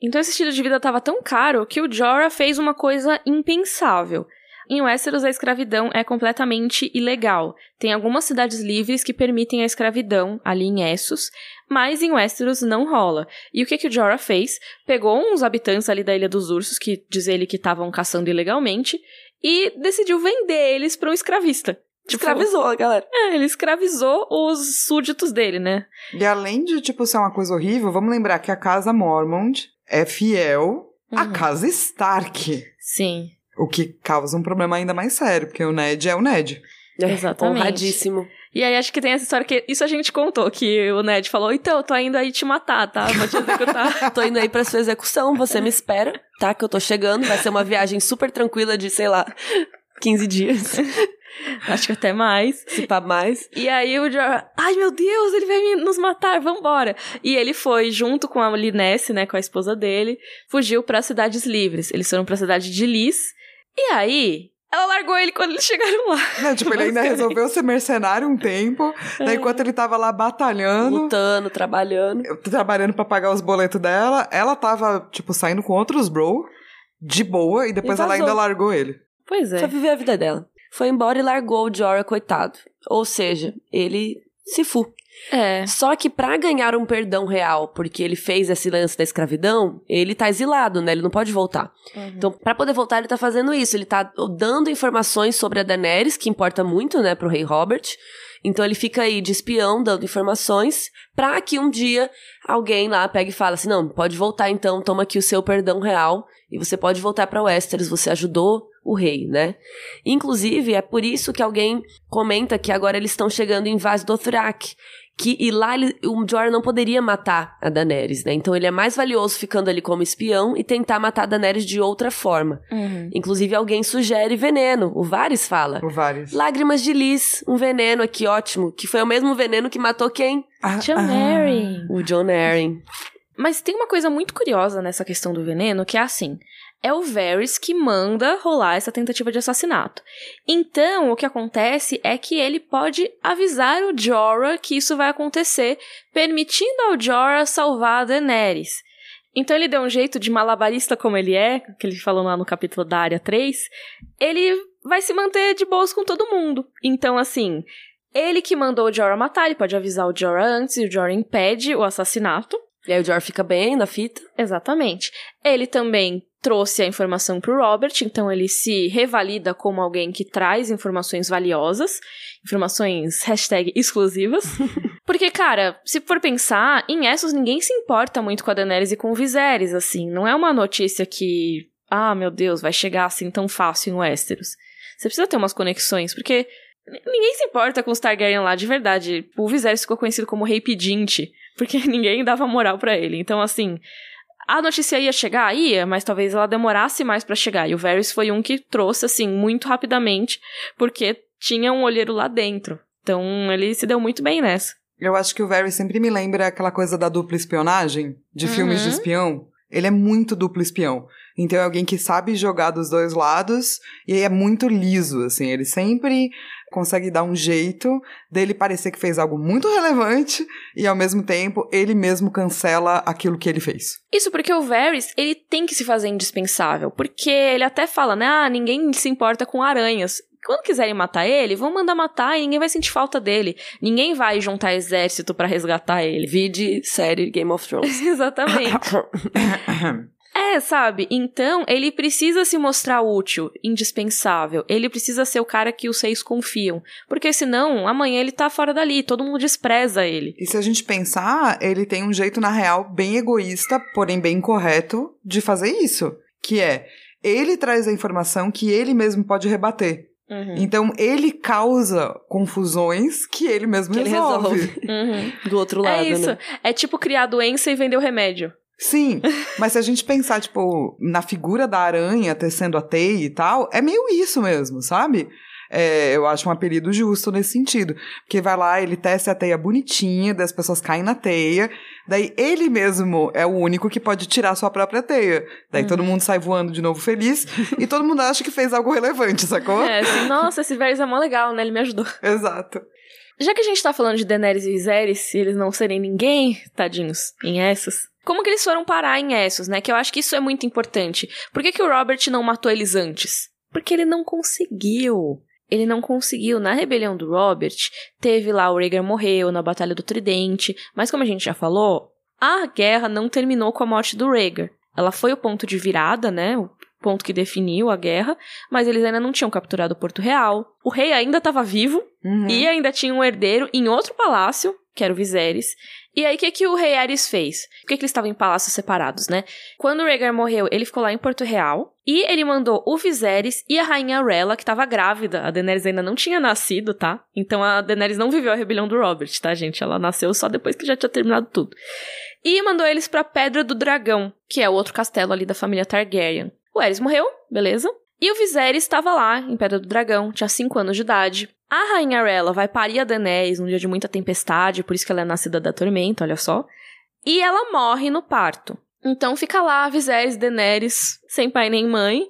Então esse estilo de vida tava tão caro que o Jorah fez uma coisa impensável. Em Westeros, a escravidão é completamente ilegal. Tem algumas cidades livres que permitem a escravidão, ali em Essos, mas em Westeros não rola. E o que, que o Jorah fez? Pegou uns habitantes ali da Ilha dos Ursos, que diz ele que estavam caçando ilegalmente, e decidiu vender eles para um escravista. Tipo, Escravizou a galera. É, ele escravizou os súditos dele, né? E além de, tipo, ser uma coisa horrível, vamos lembrar que a casa Mormont é fiel à Uhum. casa Stark. Sim. O que causa um problema ainda mais sério, porque o Ned é o Ned. Exatamente. Honradíssimo. E aí acho que tem essa história que. Isso a gente contou, que o Ned falou: então, eu tô indo aí te matar, tá? Vou te executar. Tô indo aí pra sua execução, você me espera, tá? Que eu tô chegando. Vai ser uma viagem super tranquila de, sei lá, 15 dias, acho que até mais. se pá mais. E aí o Jorah, ai meu Deus, ele vai nos matar, vambora. E ele foi junto com a Linesse, né, com a esposa dele, fugiu para cidades livres. Eles foram pra cidade de Lis. E aí, ela largou ele quando eles chegaram lá. Né, tipo, ele ainda resolveu ser mercenário um tempo, daí enquanto ele tava lá batalhando, Lutando, trabalhando. trabalhando pra pagar os boletos dela, ela tava, tipo, saindo com outros bro, de boa, e depois E ela ainda largou ele. Pois Foi é. viver a vida dela. Foi embora e largou o Jorah, coitado. Ou seja, ele se fu. É. Só que pra ganhar um perdão real, porque ele fez esse lance da escravidão, ele tá exilado, né? Ele não pode voltar. Então, pra poder voltar, ele tá fazendo isso. Ele tá dando informações sobre a Daenerys, que importa muito, né, pro rei Robert. Então ele fica aí de espião, dando informações, pra que um dia alguém lá pegue e fale assim, não, pode voltar então, toma aqui o seu perdão real, e você pode voltar pra Westeros, você ajudou o rei, né? Inclusive, é por isso que alguém comenta que agora eles estão chegando em Vaz Dothrak, que e lá ele, o Jorah não poderia matar a Daenerys, né? Então ele é mais valioso ficando ali como espião e tentar matar a Daenerys de outra forma. Uhum. Inclusive alguém sugere veneno. O Varys fala. Por vários. Lágrimas de Lis, um veneno aqui ótimo, que foi o mesmo veneno que matou quem? Ah, John ah. Arryn. O John Arryn. Mas tem uma coisa muito curiosa nessa questão do veneno, que é assim. É o Varys que manda rolar essa tentativa de assassinato. Então, o que acontece é que ele pode avisar o Jorah que isso vai acontecer, permitindo ao Jorah salvar a Daenerys. Então ele deu um jeito de malabarista como ele é, que ele falou lá no capítulo da área 3, ele vai se manter de boas com todo mundo. Então, assim, ele que mandou o Jorah matar, ele pode avisar o Jorah antes e o Jorah impede o assassinato. E aí o Jorah fica bem na fita. Exatamente. Ele também trouxe a informação pro Robert, então ele se revalida como alguém que traz informações valiosas, informações hashtag exclusivas. Porque, cara, se for pensar, em Essos ninguém se importa muito com a Daenerys e com o Viserys, assim. Não é uma notícia que, ah, meu Deus, vai chegar assim tão fácil em Westeros. Você precisa ter umas conexões, porque ninguém se importa com os Targaryen lá, de verdade. O Viserys ficou conhecido como Rei Pedinte, porque ninguém dava moral pra ele. Então, assim, a notícia ia chegar? Ia, mas talvez ela demorasse mais pra chegar. E o Varys foi um que trouxe, assim, muito rapidamente, porque tinha um olheiro lá dentro. Então, ele se deu muito bem nessa. Eu acho que o Varys sempre me lembra aquela coisa da dupla espionagem, de Uhum. filmes de espião. Ele é muito duplo espião. Então é alguém que sabe jogar dos dois lados e aí é muito liso, assim. Ele sempre consegue dar um jeito dele parecer que fez algo muito relevante e ao mesmo tempo ele mesmo cancela aquilo que ele fez. Isso porque o Varys, ele tem que se fazer indispensável. Porque ele até fala, né? Ah, ninguém se importa com aranhas. Quando quiserem matar ele, vão mandar matar e ninguém vai sentir falta dele. Ninguém vai juntar exército pra resgatar ele. Vide série Game of Thrones. Exatamente. É, sabe? Então, ele precisa se mostrar útil, indispensável. Ele precisa ser o cara que os seis confiam. Porque senão, amanhã ele tá fora dali, todo mundo despreza ele. E se a gente pensar, ele tem um jeito, na real, bem egoísta, porém bem correto, de fazer isso. Que é, ele traz a informação que ele mesmo pode rebater. Uhum. Então, ele causa confusões que ele mesmo Que ele resolve. resolve. Uhum. Do outro lado, É isso. né? É tipo criar doença e vender o remédio. Sim, mas se a gente pensar, tipo, na figura da aranha tecendo a teia e tal, é meio isso mesmo, sabe? É, eu acho um apelido justo nesse sentido. Porque vai lá, ele tece a teia bonitinha, daí as pessoas caem na teia, daí ele mesmo é o único que pode tirar sua própria teia. Daí todo mundo sai voando de novo feliz e todo mundo acha que fez algo relevante, sacou? É, assim, nossa, esse Varys é mó legal, né? Ele me ajudou. Exato. Já que a gente tá falando de Daenerys e Viserys, se eles não serem ninguém, tadinhos, em Essos, como que eles foram parar em Essos, né? Que eu acho que isso é muito importante. Por que, que o Robert não matou eles antes? Porque ele não conseguiu. Ele não conseguiu. Na rebelião do Robert, teve lá o Rhaegar morreu na Batalha do Tridente, mas como a gente já falou, a guerra não terminou com a morte do Rhaegar. Ela foi o ponto de virada, né? O ponto que definiu a guerra, mas eles ainda não tinham capturado Porto Real. O rei ainda estava vivo, Uhum. e ainda tinha um herdeiro em outro palácio, que era o Viserys. E aí, o que, que o rei Ares fez? Por que, que eles estavam em palácios separados, né? Quando o Rhaegar morreu, ele ficou lá em Porto Real. E ele mandou o Viserys e a rainha Rella, que estava grávida. A Daenerys ainda não tinha nascido, tá? Então a Daenerys não viveu a rebelião do Robert, tá, gente? Ela nasceu só depois que já tinha terminado tudo. E mandou eles pra Pedra do Dragão, que é o outro castelo ali da família Targaryen. O Aerys morreu, beleza? E o Viserys estava lá, em Pedra do Dragão, tinha 5 anos de idade. A rainha Rella vai parir a Daenerys num dia de muita tempestade, por isso que ela é nascida da tormenta, olha só. E ela morre no parto. Então fica lá Viserys e Daenerys, sem pai nem mãe,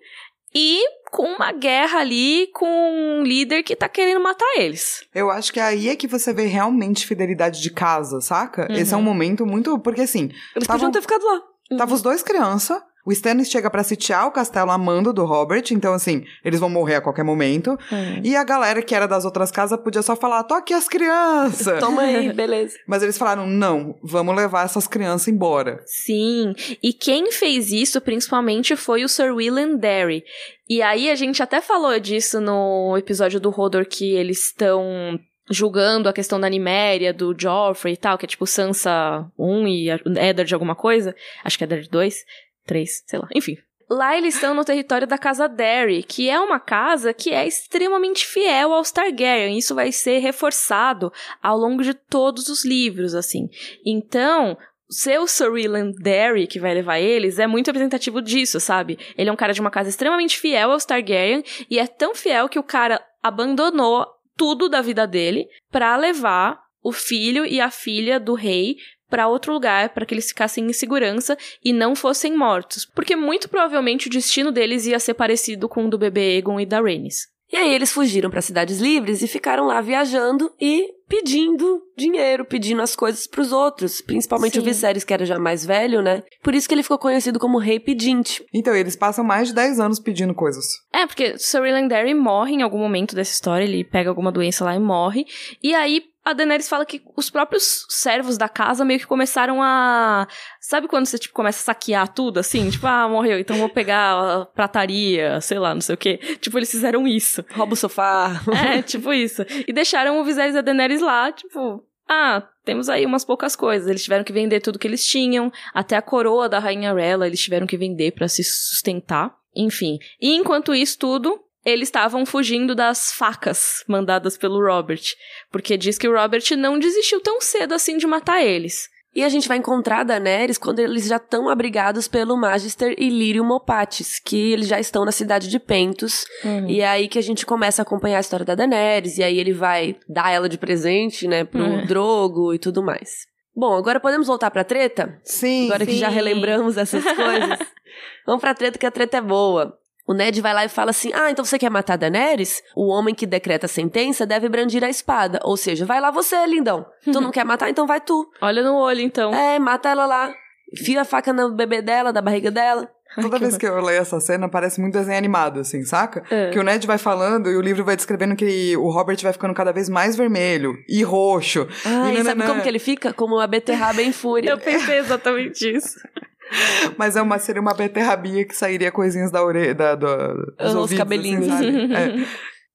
e com uma guerra ali com um líder que tá querendo matar eles. Eu acho que aí é que você vê realmente fidelidade de casa, saca? Esse é um momento muito. Porque assim, Eles Tavam- podiam ter ficado lá. Tava os dois criança. O Stannis chega pra sitiar o castelo a mando do Robert, então assim, eles vão morrer a qualquer momento. E a galera que era das outras casas podia só falar: toque as crianças! Toma aí, beleza. Mas eles falaram: não, vamos levar essas crianças embora. Sim, e quem fez isso principalmente foi o Sir William Derry. E aí a gente até falou disso no episódio do Hodor que eles estão julgando a questão da Niméria, do Joffrey e tal, que é tipo Sansa 1 e Eddard de alguma coisa. Acho que é Eddard 2, 3, sei lá, enfim. Lá eles estão no território da casa Derry, que é uma casa que é extremamente fiel aos Targaryen. Isso vai ser reforçado ao longo de todos os livros, assim. Então, Sir William Derry que vai levar eles é muito representativo disso, sabe? Ele é um cara de uma casa extremamente fiel aos Targaryen e é tão fiel que o cara abandonou tudo da vida dele para levar o filho e a filha do rei para outro lugar para que eles ficassem em segurança e não fossem mortos, porque muito provavelmente o destino deles ia ser parecido com o do bebê Egon e da Rhaenys. E aí eles fugiram para cidades livres e ficaram lá viajando e pedindo dinheiro, pedindo as coisas para os outros, principalmente Sim. o Viserys, que era já mais velho, né? Por isso que ele ficou conhecido como Rei Pedinte. Então, eles passam mais de 10 anos pedindo coisas. É, porque Sir Landry morre em algum momento dessa história, ele pega alguma doença lá e morre, e aí a Daenerys fala que os próprios servos da casa meio que começaram a. Sabe quando você tipo, começa a saquear tudo assim? Tipo, ah, morreu, então vou pegar a prataria, sei lá, não sei o quê. Tipo, eles fizeram isso. Rouba o sofá. É, tipo isso. E deixaram o Viserys e a Daenerys lá, tipo, ah, temos aí umas poucas coisas. Eles tiveram que vender tudo que eles tinham, até a coroa da rainha Rella eles tiveram que vender para se sustentar. Enfim. E enquanto isso tudo, eles estavam fugindo das facas mandadas pelo Robert, porque diz que o Robert não desistiu tão cedo assim de matar eles. E a gente vai encontrar a Daenerys quando eles já estão abrigados pelo Magister Illyrio Mopatis, que eles já estão na cidade de Pentos. Uhum. E é aí que a gente começa a acompanhar a história da Daenerys, e aí ele vai dar ela de presente, né, pro uhum. Drogo e tudo mais. Bom, agora podemos voltar pra treta? Sim. Agora sim. que já relembramos essas coisas. Vamos pra treta, que a treta é boa. O Ned vai lá e fala assim: Ah, então você quer matar Daenerys? O homem que decreta a sentença deve brandir a espada. Ou seja, vai lá você, lindão. Tu não quer matar, então vai tu. Olha no olho, então. É, mata ela lá. Fia a faca no bebê dela, da barriga dela. Toda Ai, vez que eu leio essa cena, parece muito desenho animado, assim, saca? É. Que o Ned vai falando e o livro vai descrevendo que o Robert vai ficando cada vez mais vermelho e roxo. Ah, e, e sabe como que ele fica? Como a beterraba em fúria. eu pensei exatamente isso. Mas é uma, seria uma beterrabinha que sairia coisinhas da orelha, da, da, dos Os ouvidos, assim, cabelinhos. Assim, é.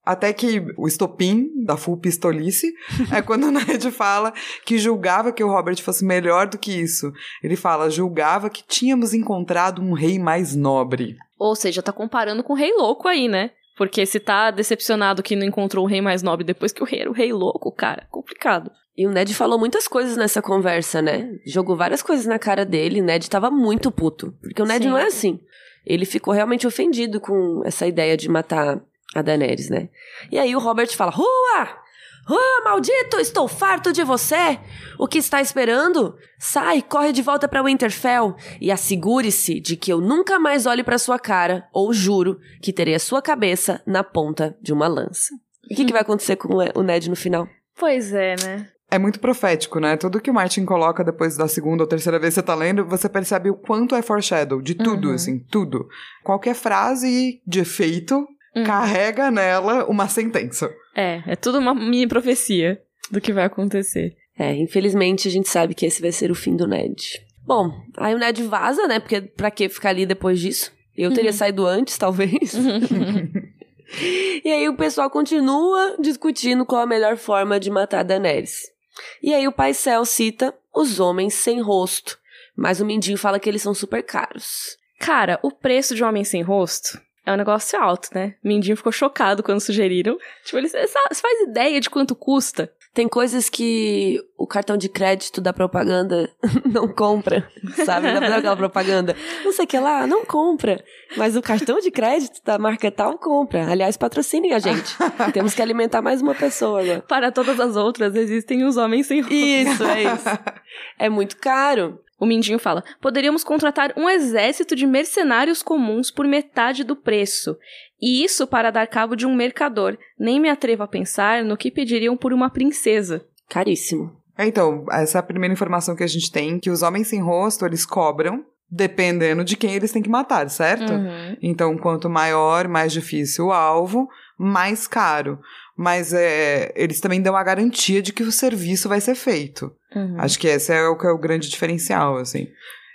Até que o estopim da full pistolice é quando o Ned fala que julgava que o Robert fosse melhor do que isso. Ele fala, julgava que tínhamos encontrado um rei mais nobre. Ou seja, tá comparando com o rei louco aí, né? Porque se tá decepcionado que não encontrou o rei mais nobre depois que o rei era o rei louco, cara, complicado. E o Ned falou muitas coisas nessa conversa, né? Jogou várias coisas na cara dele. O Ned tava muito puto. Porque o Ned Sim. não é assim. Ele ficou realmente ofendido com essa ideia de matar a Daenerys, né? E aí o Robert fala: Rua! Rua, maldito! Estou farto de você! O que está esperando? Sai, corre de volta para Winterfell e assegure-se de que eu nunca mais olhe para sua cara, ou juro que terei a sua cabeça na ponta de uma lança. E o que, que vai acontecer com o Ned no final? Pois é, né? É muito profético, né? Tudo que o Martin coloca depois da segunda ou terceira vez que você tá lendo, você percebe o quanto é foreshadow, de tudo, uhum. assim, tudo. Qualquer frase de efeito uhum. carrega nela uma sentença. É, é tudo uma mini profecia do que vai acontecer. É, infelizmente a gente sabe que esse vai ser o fim do Ned. Bom, aí o Ned vaza, né? Porque pra que ficar ali depois disso? Eu teria uhum. saído antes, talvez. e aí o pessoal continua discutindo qual a melhor forma de matar Daenerys. E aí o Pai Céu cita os homens sem rosto, mas o Mindinho fala que eles são super caros. Cara, o preço de um homem sem rosto é um negócio alto, né? Mindinho ficou chocado quando sugeriram. Tipo, ele, você faz ideia de quanto custa? Tem coisas que o cartão de crédito da propaganda não compra, sabe? Dá aquela propaganda. Não sei o que lá, não compra. Mas o cartão de crédito da marca tal compra. Aliás, patrocinem a gente. Temos que alimentar mais uma pessoa agora. Para todas as outras, existem os homens sem roupa. Isso, é isso. É muito caro. O Mindinho fala: poderíamos contratar um exército de mercenários comuns por metade do preço. E isso para dar cabo de um mercador. Nem me atrevo a pensar no que pediriam por uma princesa. Caríssimo. É, então, essa é a primeira informação que a gente tem, que os homens sem rosto, eles cobram dependendo de quem eles têm que matar, certo? Uhum. Então, quanto maior, mais difícil o alvo, mais caro. Mas é, eles também dão a garantia de que o serviço vai ser feito. Uhum. Acho que esse é o, que é o grande diferencial, assim.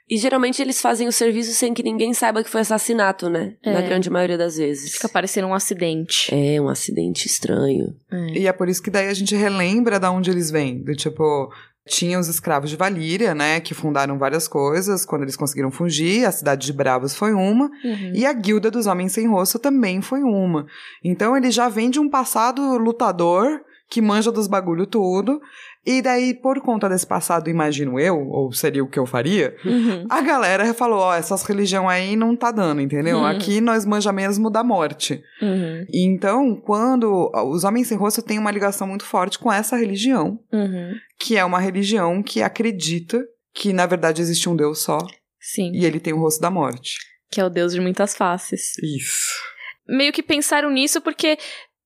E geralmente eles fazem o serviço sem que ninguém saiba que foi assassinato, né? É. Na grande maioria das vezes. Fica parecendo um acidente. É, um acidente estranho. É. E é por isso que daí a gente relembra da onde eles vêm. Do tipo, Tinha os escravos de Valíria, né, que fundaram várias coisas quando eles conseguiram fugir. A cidade de Bravos foi uma. Uhum. E a Guilda dos Homens Sem Rosto também foi uma. Então ele já vem de um passado lutador que manja dos bagulho tudo. E daí, por conta desse passado, imagino eu, ou seria o que eu faria, Uhum. a galera falou: ó, essas religião aí não tá dando, entendeu? Uhum. Aqui nós manja mesmo da morte. Uhum. Então, quando os homens sem rosto têm uma ligação muito forte com essa religião, Uhum. que é uma religião que acredita que na verdade existe um Deus só Sim. e ele tem o rosto da morte. Que é o deus de muitas faces. Isso. meio que pensaram nisso porque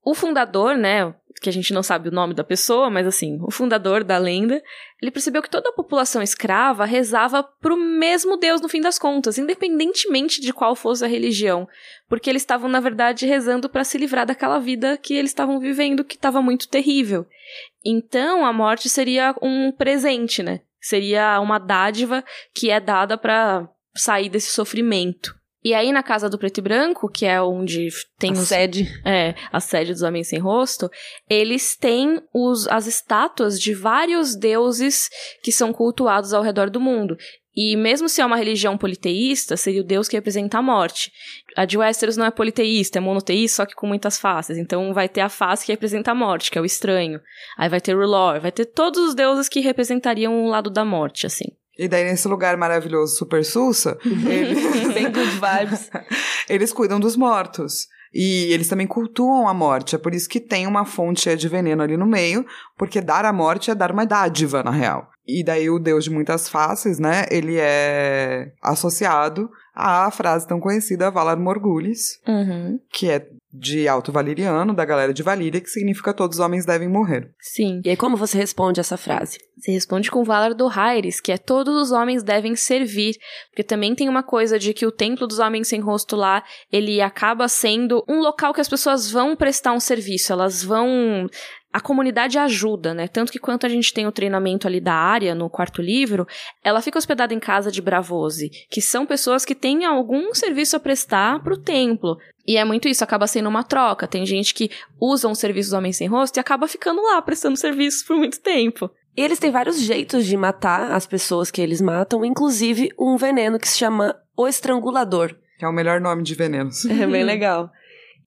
o fundador, né, que a gente não sabe o nome da pessoa, mas assim, o fundador da lenda, ele percebeu que toda a população escrava rezava pro mesmo Deus no fim das contas, independentemente de qual fosse a religião, porque eles estavam na verdade rezando para se livrar daquela vida que eles estavam vivendo que estava muito terrível. Então, a morte seria um presente, né? Seria uma dádiva que é dada para sair desse sofrimento. E aí, na casa do preto e branco, que é onde tem a os, sede. é, a sede dos Homens Sem Rosto, eles têm os, as estátuas de vários deuses que são cultuados ao redor do mundo. E mesmo se é uma religião politeísta, seria o deus que representa a morte. A de Westeros não é politeísta, é monoteísta, só que com muitas faces. Então vai ter a face que representa a morte, que é o estranho. Aí vai ter o R'hllor, vai ter todos os deuses que representariam o lado da morte, assim. E daí, nesse lugar maravilhoso, Super Sussa, eles, Bem good vibes. eles cuidam dos mortos. E eles também cultuam a morte. É por isso que tem uma fonte cheia de veneno ali no meio, porque dar a morte é dar uma dádiva, na real. E daí o deus de muitas faces, né? Ele é associado à frase tão conhecida Valar Morghulis, Uhum. que é de alto valiriano, da galera de Valíria, que significa todos os homens devem morrer. Sim. E aí, como você responde essa frase? Você responde com Valar do Hairis, que é todos os homens devem servir. Porque também tem uma coisa de que o Templo dos Homens Sem Rosto lá, ele acaba sendo um local que as pessoas vão prestar um serviço, elas vão. A comunidade ajuda, né? Tanto que quando a gente tem o treinamento ali da área, no quarto livro, ela fica hospedada em casa de Bravose, que são pessoas que têm algum serviço a prestar pro templo. E é muito isso, acaba sendo uma troca. Tem gente que usa um serviço dos Homens Sem Rosto e acaba ficando lá, prestando serviços por muito tempo. E eles têm vários jeitos de matar as pessoas que eles matam, inclusive um veneno que se chama o estrangulador. Que é o melhor nome de venenos. É bem legal.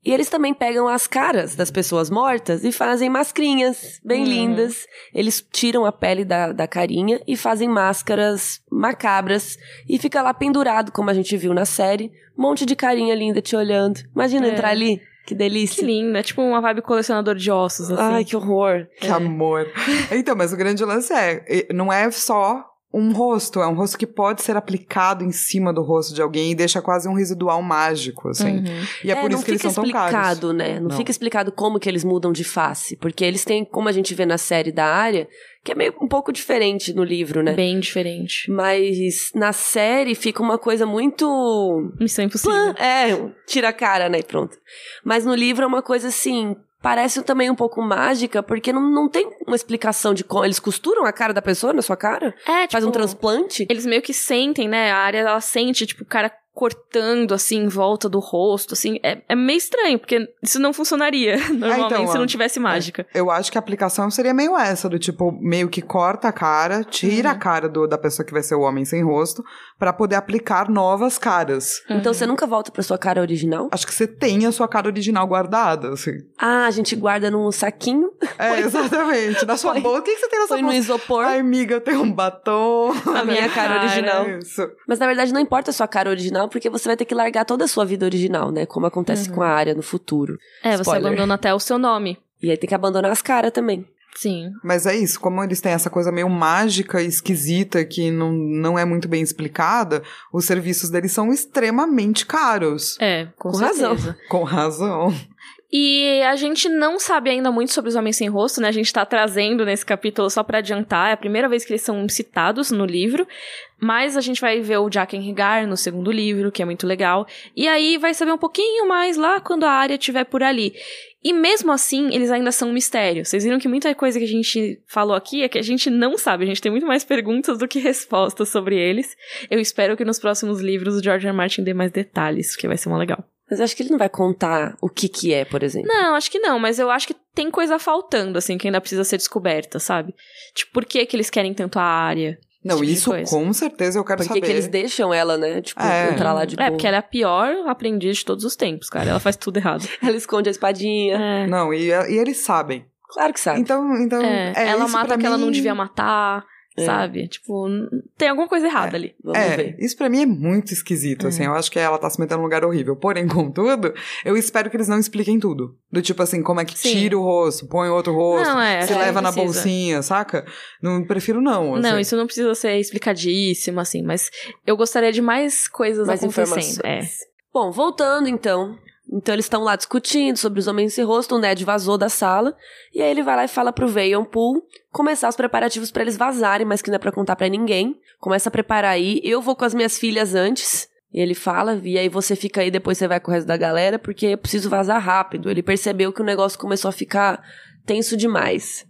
E eles também pegam as caras das pessoas mortas e fazem mascarinhas bem Hum. lindas. Eles tiram a pele da, da carinha e fazem máscaras macabras. E fica lá pendurado, como a gente viu na série. Um monte de carinha linda te olhando. Imagina É. entrar ali. Que delícia. Que lindo, é tipo uma vibe colecionador de ossos, assim. Ai, que horror. Que amor. Então, mas o grande lance é, não é só um rosto, é um rosto que pode ser aplicado em cima do rosto de alguém e deixa quase um residual mágico, assim. Uhum. E é, por não isso que eles fica são tão caros. explicado, né? Não, Não. fica explicado como que eles mudam de face. Porque eles têm, como a gente vê na série da área, que é meio um pouco diferente no livro, né? Bem diferente. Mas na série fica uma coisa muito. Missão impossível. É, tira a cara, né? E pronto. Mas no livro é uma coisa assim. Parece também um pouco mágica, porque não, não tem uma explicação de como. Eles costuram a cara da pessoa na sua cara? É, tipo, Faz um transplante? Eles meio que sentem, né? A área, ela sente, tipo, o cara cortando, assim, em volta do rosto, assim. É, é meio estranho, porque isso não funcionaria, normalmente, então, se não tivesse mágica. Eu acho que a aplicação seria meio essa, do tipo, meio que corta a cara, tira Uhum. a cara do, da pessoa que vai ser o homem sem rosto, pra poder aplicar novas caras. Então Uhum. você nunca volta pra sua cara original? Acho que você tem a sua cara original guardada, assim. Ah, a gente guarda num saquinho, É, exatamente. Na sua Põe- bolsa. O que, que você tem na sua põe no bolsa? isopor. Ai, amiga, eu tenho um batom. A minha cara original. É isso. Mas na verdade não importa a sua cara original, porque você vai ter que largar toda a sua vida original, né? Como acontece Uhum. com a área no futuro. É, você Spoiler. abandona até o seu nome. E aí tem que abandonar as caras também. Sim. Mas é isso, como eles têm essa coisa meio mágica e esquisita que não, não é muito bem explicada, os serviços deles são extremamente caros. É, com, Com certeza. razão. Com razão. E a gente não sabe ainda muito sobre os Homens Sem Rosto, né? A gente tá trazendo nesse capítulo só pra adiantar. É a primeira vez que eles são citados no livro. Mas a gente vai ver o Jaqen Rigar no segundo livro, que é muito legal. E aí vai saber um pouquinho mais lá quando a área estiver por ali. E mesmo assim, eles ainda são um mistério. Vocês viram que muita coisa que a gente falou aqui é que a gente não sabe. A gente tem muito mais perguntas do que respostas sobre eles. Eu espero que nos próximos livros o George R. Martin dê mais detalhes, porque vai ser uma legal. Mas acho que ele não vai contar o que que é, por exemplo. Não, acho que não, mas eu acho que tem coisa faltando, assim, que ainda precisa ser descoberta, sabe? Tipo, por que que eles querem tanto a área? Não, tipo isso com certeza eu quero Por que saber. que eles deixam ela, né? Tipo, É. entrar lá de É, boa. porque ela é a pior aprendiz de todos os tempos, cara. Ela faz tudo errado. Ela esconde a espadinha. É. Não, e, e eles sabem. Claro que sabe. Então, então É, é, ela isso mata que ela não mim- devia matar, É. sabe? Tipo, tem alguma coisa errada ali. Vamos é, ver. isso pra mim é muito esquisito, É. assim. Eu acho que ela tá se metendo num lugar horrível. Porém, contudo, eu espero que eles não expliquem tudo. Do tipo assim, como é que Sim. tira o rosto, põe outro rosto, Não, é, se é, leva na precisa. bolsinha, saca? Não prefiro não. Não, assim. isso não precisa ser explicadíssimo, assim, mas eu gostaria de mais coisas Mais acontecendo. informações. É. Bom, voltando então. Então eles estão lá discutindo sobre os homens sem rosto, o Ned vazou da sala, e aí ele vai lá e fala pro Veion Pool começar os preparativos pra eles vazarem, mas que não é pra contar pra ninguém. Começa a preparar aí, eu vou com as minhas filhas antes. E ele fala, e aí você fica aí, depois você vai com o resto da galera, porque eu preciso vazar rápido. Ele percebeu que o negócio começou a ficar tenso demais.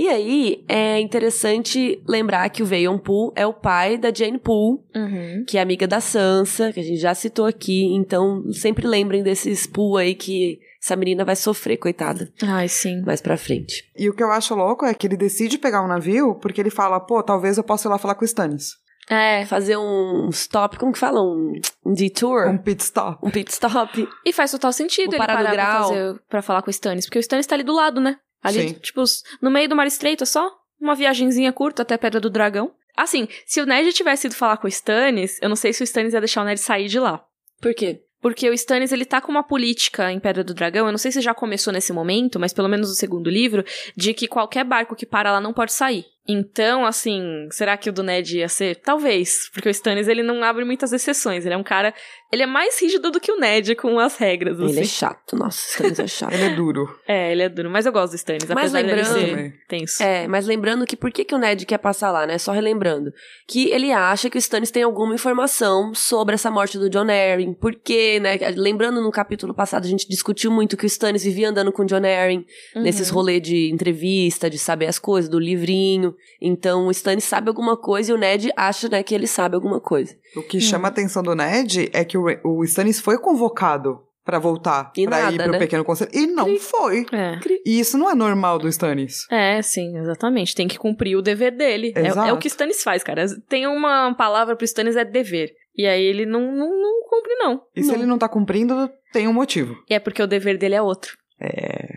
E aí, é interessante lembrar que o Veion Pool é o pai da Jane Pool, Uhum. que é amiga da Sansa, que a gente já citou aqui. Então, sempre lembrem desses pool aí que essa menina vai sofrer, coitada, Ai, sim. mais pra frente. E o que eu acho louco é que ele decide pegar um navio porque ele fala, pô, talvez eu possa ir lá falar com o Stannis. É, Fazer um stop, como que fala? Um, um detour? Um pit stop. Um pit stop. e faz total sentido O ele parar parar do pra, grau. fazer, pra falar com o Stannis, porque o Stannis tá ali do lado, né? Ali, Sim. tipo, no meio do mar estreito, é só uma viagenzinha curta até a Pedra do Dragão. Assim, se o Ned tivesse ido falar com o Stannis, eu não sei se o Stannis ia deixar o Ned sair de lá. Por quê? Porque o Stannis, ele tá com uma política em Pedra do Dragão, eu não sei se já começou nesse momento, mas pelo menos no segundo livro, de que qualquer barco que para lá não pode sair. Então, assim, será que o do Ned ia ser? Talvez, porque o Stannis, ele não abre muitas exceções, ele é um cara, ele é mais rígido do que o Ned com as regras, Ele é assim. chato. Nossa, Stannis é chato. Ele é duro. É, ele é duro, mas eu gosto do Stannis, Mas apesar dele lembrando- ser Também. tenso. É, mas lembrando que por que, que o Ned quer passar lá, né? Só relembrando. Que ele acha que o Stannis tem alguma informação sobre essa morte do John Arryn. Porque, né? Lembrando no capítulo passado, a gente discutiu muito que o Stannis vivia andando com o John Arryn Uhum. nesses rolês de entrevista, de saber as coisas, do livrinho. Então o Stannis sabe alguma coisa e o Ned acha, né, que ele sabe alguma coisa. O que chama a atenção do Ned é que o, o Stannis foi convocado pra voltar, E pra nada, ir pro né? pequeno conselho. E não foi. É. E isso não é normal do Stannis. É, sim, exatamente. Tem que cumprir o dever dele. É, é o que Stannis faz, cara. Tem uma palavra pro Stannis, é dever. E aí ele não, não, não cumpre, não. E se Não. ele não tá cumprindo, tem um motivo. E é porque o dever dele é outro. É.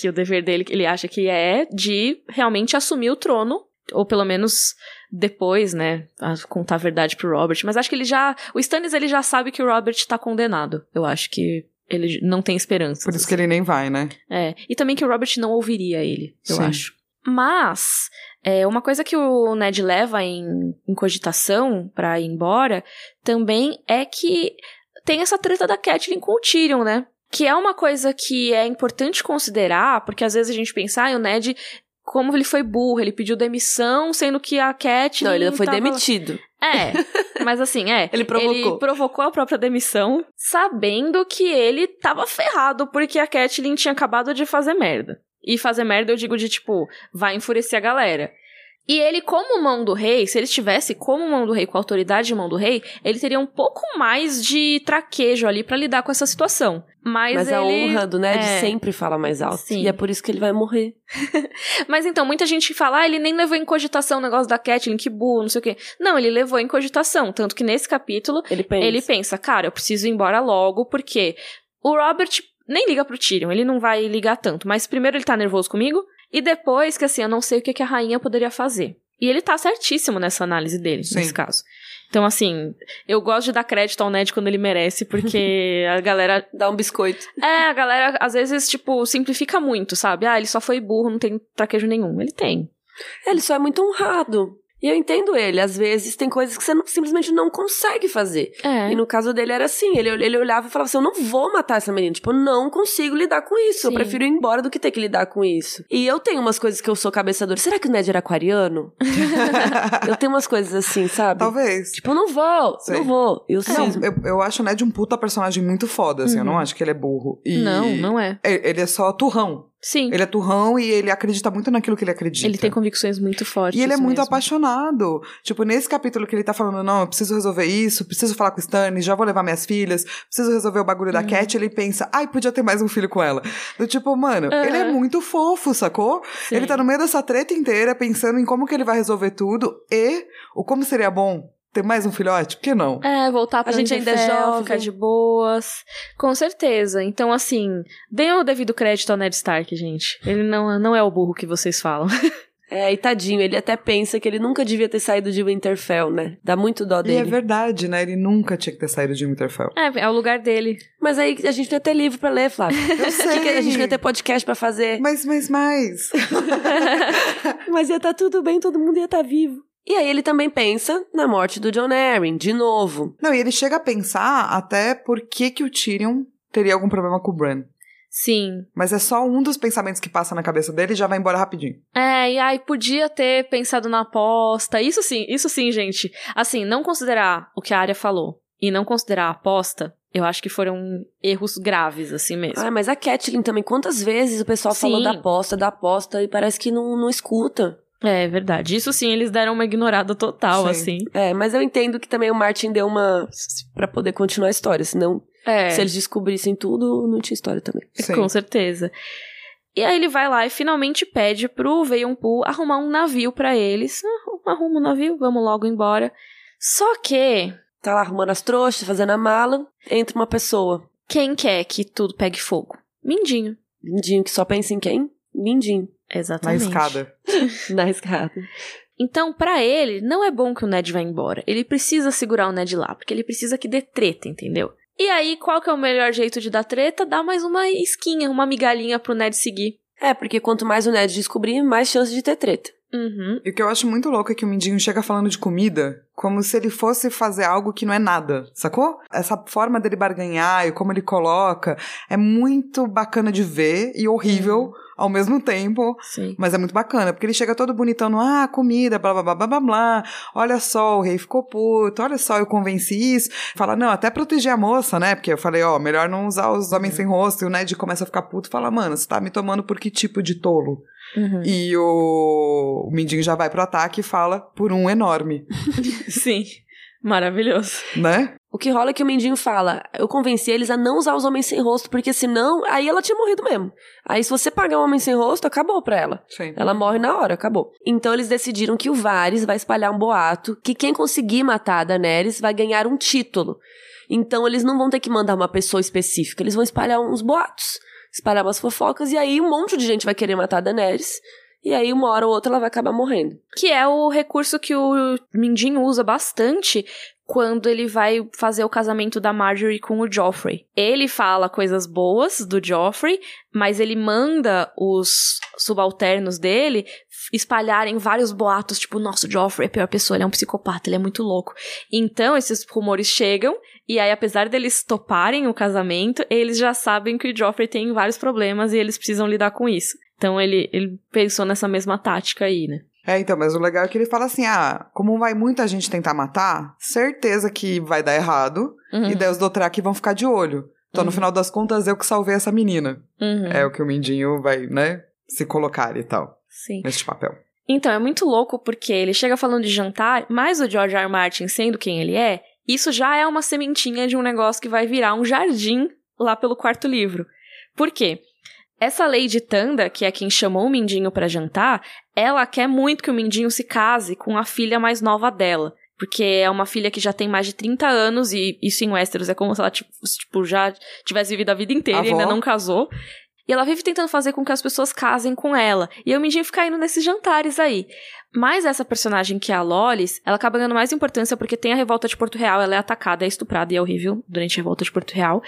Que o dever dele, ele acha que é de realmente assumir o trono, ou pelo menos depois, né, a contar a verdade pro Robert. Mas acho que ele já, o Stannis ele já sabe que o Robert tá condenado. Eu acho que ele não tem esperança. Por isso que ele nem vai, né? É, e também que o Robert não ouviria ele, eu Sim. acho. Mas, é, uma coisa que o Ned leva em, em cogitação pra ir embora também é que tem essa treta da Catelyn com o Tyrion, né? Que é uma coisa que é importante considerar, porque às vezes a gente pensa, ah, o Ned, como ele foi burro, ele pediu demissão, sendo que a Catelyn Não, ele não foi tava- demitido. É, mas assim, é. Ele provocou. Ele provocou a própria demissão, sabendo que ele tava ferrado, porque a Catelyn tinha acabado de fazer merda. E fazer merda eu digo de tipo, vai enfurecer a galera. E ele, como mão do rei, se ele estivesse como mão do rei, com a autoridade de mão do rei, ele teria um pouco mais de traquejo ali pra lidar com essa situação. Mas, Mas, a ele... honra do Ned é. sempre fala mais alto. Sim. E é por isso que ele vai morrer. Mas então, muita gente fala, ah, ele nem levou em cogitação o negócio da Catelyn, que burro, não sei o quê. Não, ele levou em cogitação. Tanto que nesse capítulo, Ele pensa. Ele pensa, cara, eu preciso ir embora logo, porque o Robert nem liga pro Tyrion, ele não vai ligar tanto. Mas primeiro ele tá nervoso comigo, e depois que assim, eu não sei o que, que a rainha poderia fazer. E ele tá certíssimo nessa análise dele, Sim. nesse caso. Então, assim, eu gosto de dar crédito ao Ned quando ele merece, porque a galera. Dá um biscoito. É, a galera às vezes, tipo, simplifica muito, sabe? Ah, ele só foi burro, não tem traquejo nenhum. Ele tem. Ele só é muito honrado. E eu entendo ele. Às vezes tem coisas que você não- simplesmente não consegue fazer. É. E no caso dele era assim, ele, ele olhava e falava assim, eu não vou matar essa menina, tipo, eu não consigo lidar com isso, eu Sim. prefiro ir embora do que ter que lidar com isso. E eu tenho umas coisas que eu sou cabeçadora, será que o Ned era aquariano? eu tenho umas coisas assim, sabe? Talvez. Tipo, eu não vou, Sei. não vou. Eu Não, sim. eu, eu acho o Ned um puta personagem muito foda, assim. Eu não acho que ele é burro. E Não, não é. é- Ele é só turrão. Sim. Ele é turrão e ele acredita muito naquilo que ele acredita. Ele tem convicções muito fortes. E ele é muito mesmo. apaixonado. Tipo, nesse capítulo que ele tá falando, não, eu preciso resolver isso, preciso falar com o Stanley, já vou levar minhas filhas, preciso resolver o bagulho da Cat, ele pensa, ai, podia ter mais um filho com ela. Do tipo, mano, ele é muito fofo, sacou? Sim. Ele tá no meio dessa treta inteira, pensando em como que ele vai resolver tudo e o como seria bom ter mais um filhote, por que não? É, voltar pra A gente ainda é jovem. ficar de boas. Com certeza. Então, assim, deem o devido crédito ao Ned Stark, gente. Ele não, não é o burro que vocês falam. É, e tadinho, ele até pensa que ele nunca devia ter saído de Winterfell, né? Dá muito dó E é dele. verdade, né? Ele nunca tinha que ter saído de Winterfell. É, é o lugar dele. Mas aí a gente não ia ter livro pra ler, Flávio. Eu sei. Que a gente não ia ter podcast pra fazer. Mas, mas, mas. Mas ia estar tudo bem, todo mundo ia estar vivo. E aí ele também pensa na morte do John Arryn, de novo. Não, e ele chega a pensar até por que, que o Tyrion teria algum problema com o Bran. Sim. Mas é só um dos pensamentos que passa na cabeça dele e já vai embora rapidinho. É, e aí podia ter pensado na aposta. Isso sim, isso sim, gente. Assim, não considerar o que a Arya falou e não considerar a aposta, eu acho que foram erros graves, assim mesmo. Ah, mas a Catelyn também, quantas vezes o pessoal Sim. falou da aposta, da aposta, e parece que não, não escuta. É verdade. Isso sim, eles deram uma ignorada total, Sim. assim. É, mas eu entendo que também o Martin deu uma. pra poder continuar a história, senão, É. se eles descobrissem tudo, não tinha história também. Sim. Com certeza. E aí ele vai lá e finalmente pede pro Veionpu arrumar um navio pra eles. Ah, Arruma um navio, vamos logo embora. Só que Tá lá arrumando as trouxas, fazendo a mala, entra uma pessoa. quem quer que tudo pegue fogo? Mindinho. Mindinho, que só pensa em quem? Mindinho. Na Exatamente. escada. Na escada. Então, pra ele, não é bom que o Ned vá embora. Ele precisa segurar o Ned lá, porque ele precisa que dê treta, entendeu? E aí, qual que é o melhor jeito de dar treta? Dar mais uma esquinha, uma migalhinha pro Ned seguir. É, porque quanto mais o Ned descobrir, mais chance de ter treta. Uhum. E o que eu acho muito louco é que o Mindinho chega falando de comida como se ele fosse fazer algo que não é nada, sacou? Essa forma dele barganhar e como ele coloca é muito bacana de ver e horrível ao mesmo tempo. Sim. Mas é muito bacana, porque ele chega todo bonitão no, ah, comida, blá, blá, blá, blá, blá, blá. Olha só, o rei ficou puto, olha só, eu convenci isso. Fala, não, até proteger a moça, né? Porque eu falei, ó, melhor não usar os homens sem rosto. E o Ned começa a ficar puto e fala, mano, você tá me tomando por que tipo de tolo? Uhum. E o, o Mindinho já vai pro ataque e fala, por um enorme, Sim. Maravilhoso. né? O que rola é que o Mendinho fala: eu convenci eles a não usar os homens sem rosto, porque senão, aí ela tinha morrido mesmo. Aí, se você pagar um homem sem rosto, acabou pra ela. Sim. Ela morre na hora, acabou. Então eles decidiram que o Varys vai espalhar um boato que quem conseguir matar a Daenerys vai ganhar um título. Então eles não vão ter que mandar uma pessoa específica, eles vão espalhar uns boatos, espalhar umas fofocas, e aí um monte de gente vai querer matar a Daenerys. E aí, uma hora ou outra, ela vai acabar morrendo. Que é o recurso que o Mindinho usa bastante quando ele vai fazer o casamento da Marjorie com o Joffrey. Ele fala coisas boas do Joffrey, mas ele manda os subalternos dele espalharem vários boatos, tipo, nossa, o Joffrey é a pior pessoa, ele é um psicopata, ele é muito louco. Então, esses rumores chegam, e aí, apesar deles toparem o casamento, eles já sabem que o Joffrey tem vários problemas e eles precisam lidar com isso. Então, ele, ele pensou nessa mesma tática aí, né? É, então, mas o legal é que ele fala assim: ah, como vai muita gente tentar matar, certeza que vai dar errado, Uhum. e daí os Dothraki vão ficar de olho. Então, no Uhum. final das contas, eu que salvei essa menina. Uhum. É o que o Mindinho vai, né, se colocar e tal, Sim. nesse papel. Então, é muito louco porque ele chega falando de jantar, mas o George R. R. Martin sendo quem ele é, isso já é uma sementinha de um negócio que vai virar um jardim lá pelo quarto livro. Por quê? Essa Lady Tanda, que é quem chamou o Mindinho pra jantar, ela quer muito que o Mindinho se case com a filha mais nova dela. Porque é uma filha que já tem mais de 30 anos, e isso em Westeros é como se ela tipo, tipo, já tivesse vivido a vida inteira e Avó. ainda não casou. E ela vive tentando fazer com que as pessoas casem com ela. E o Mindinho fica indo nesses jantares aí. Mas essa personagem que é a Lolis, ela acaba ganhando mais importância porque tem a revolta de Porto Real, ela é atacada, é estuprada e é horrível durante a revolta de Porto Real.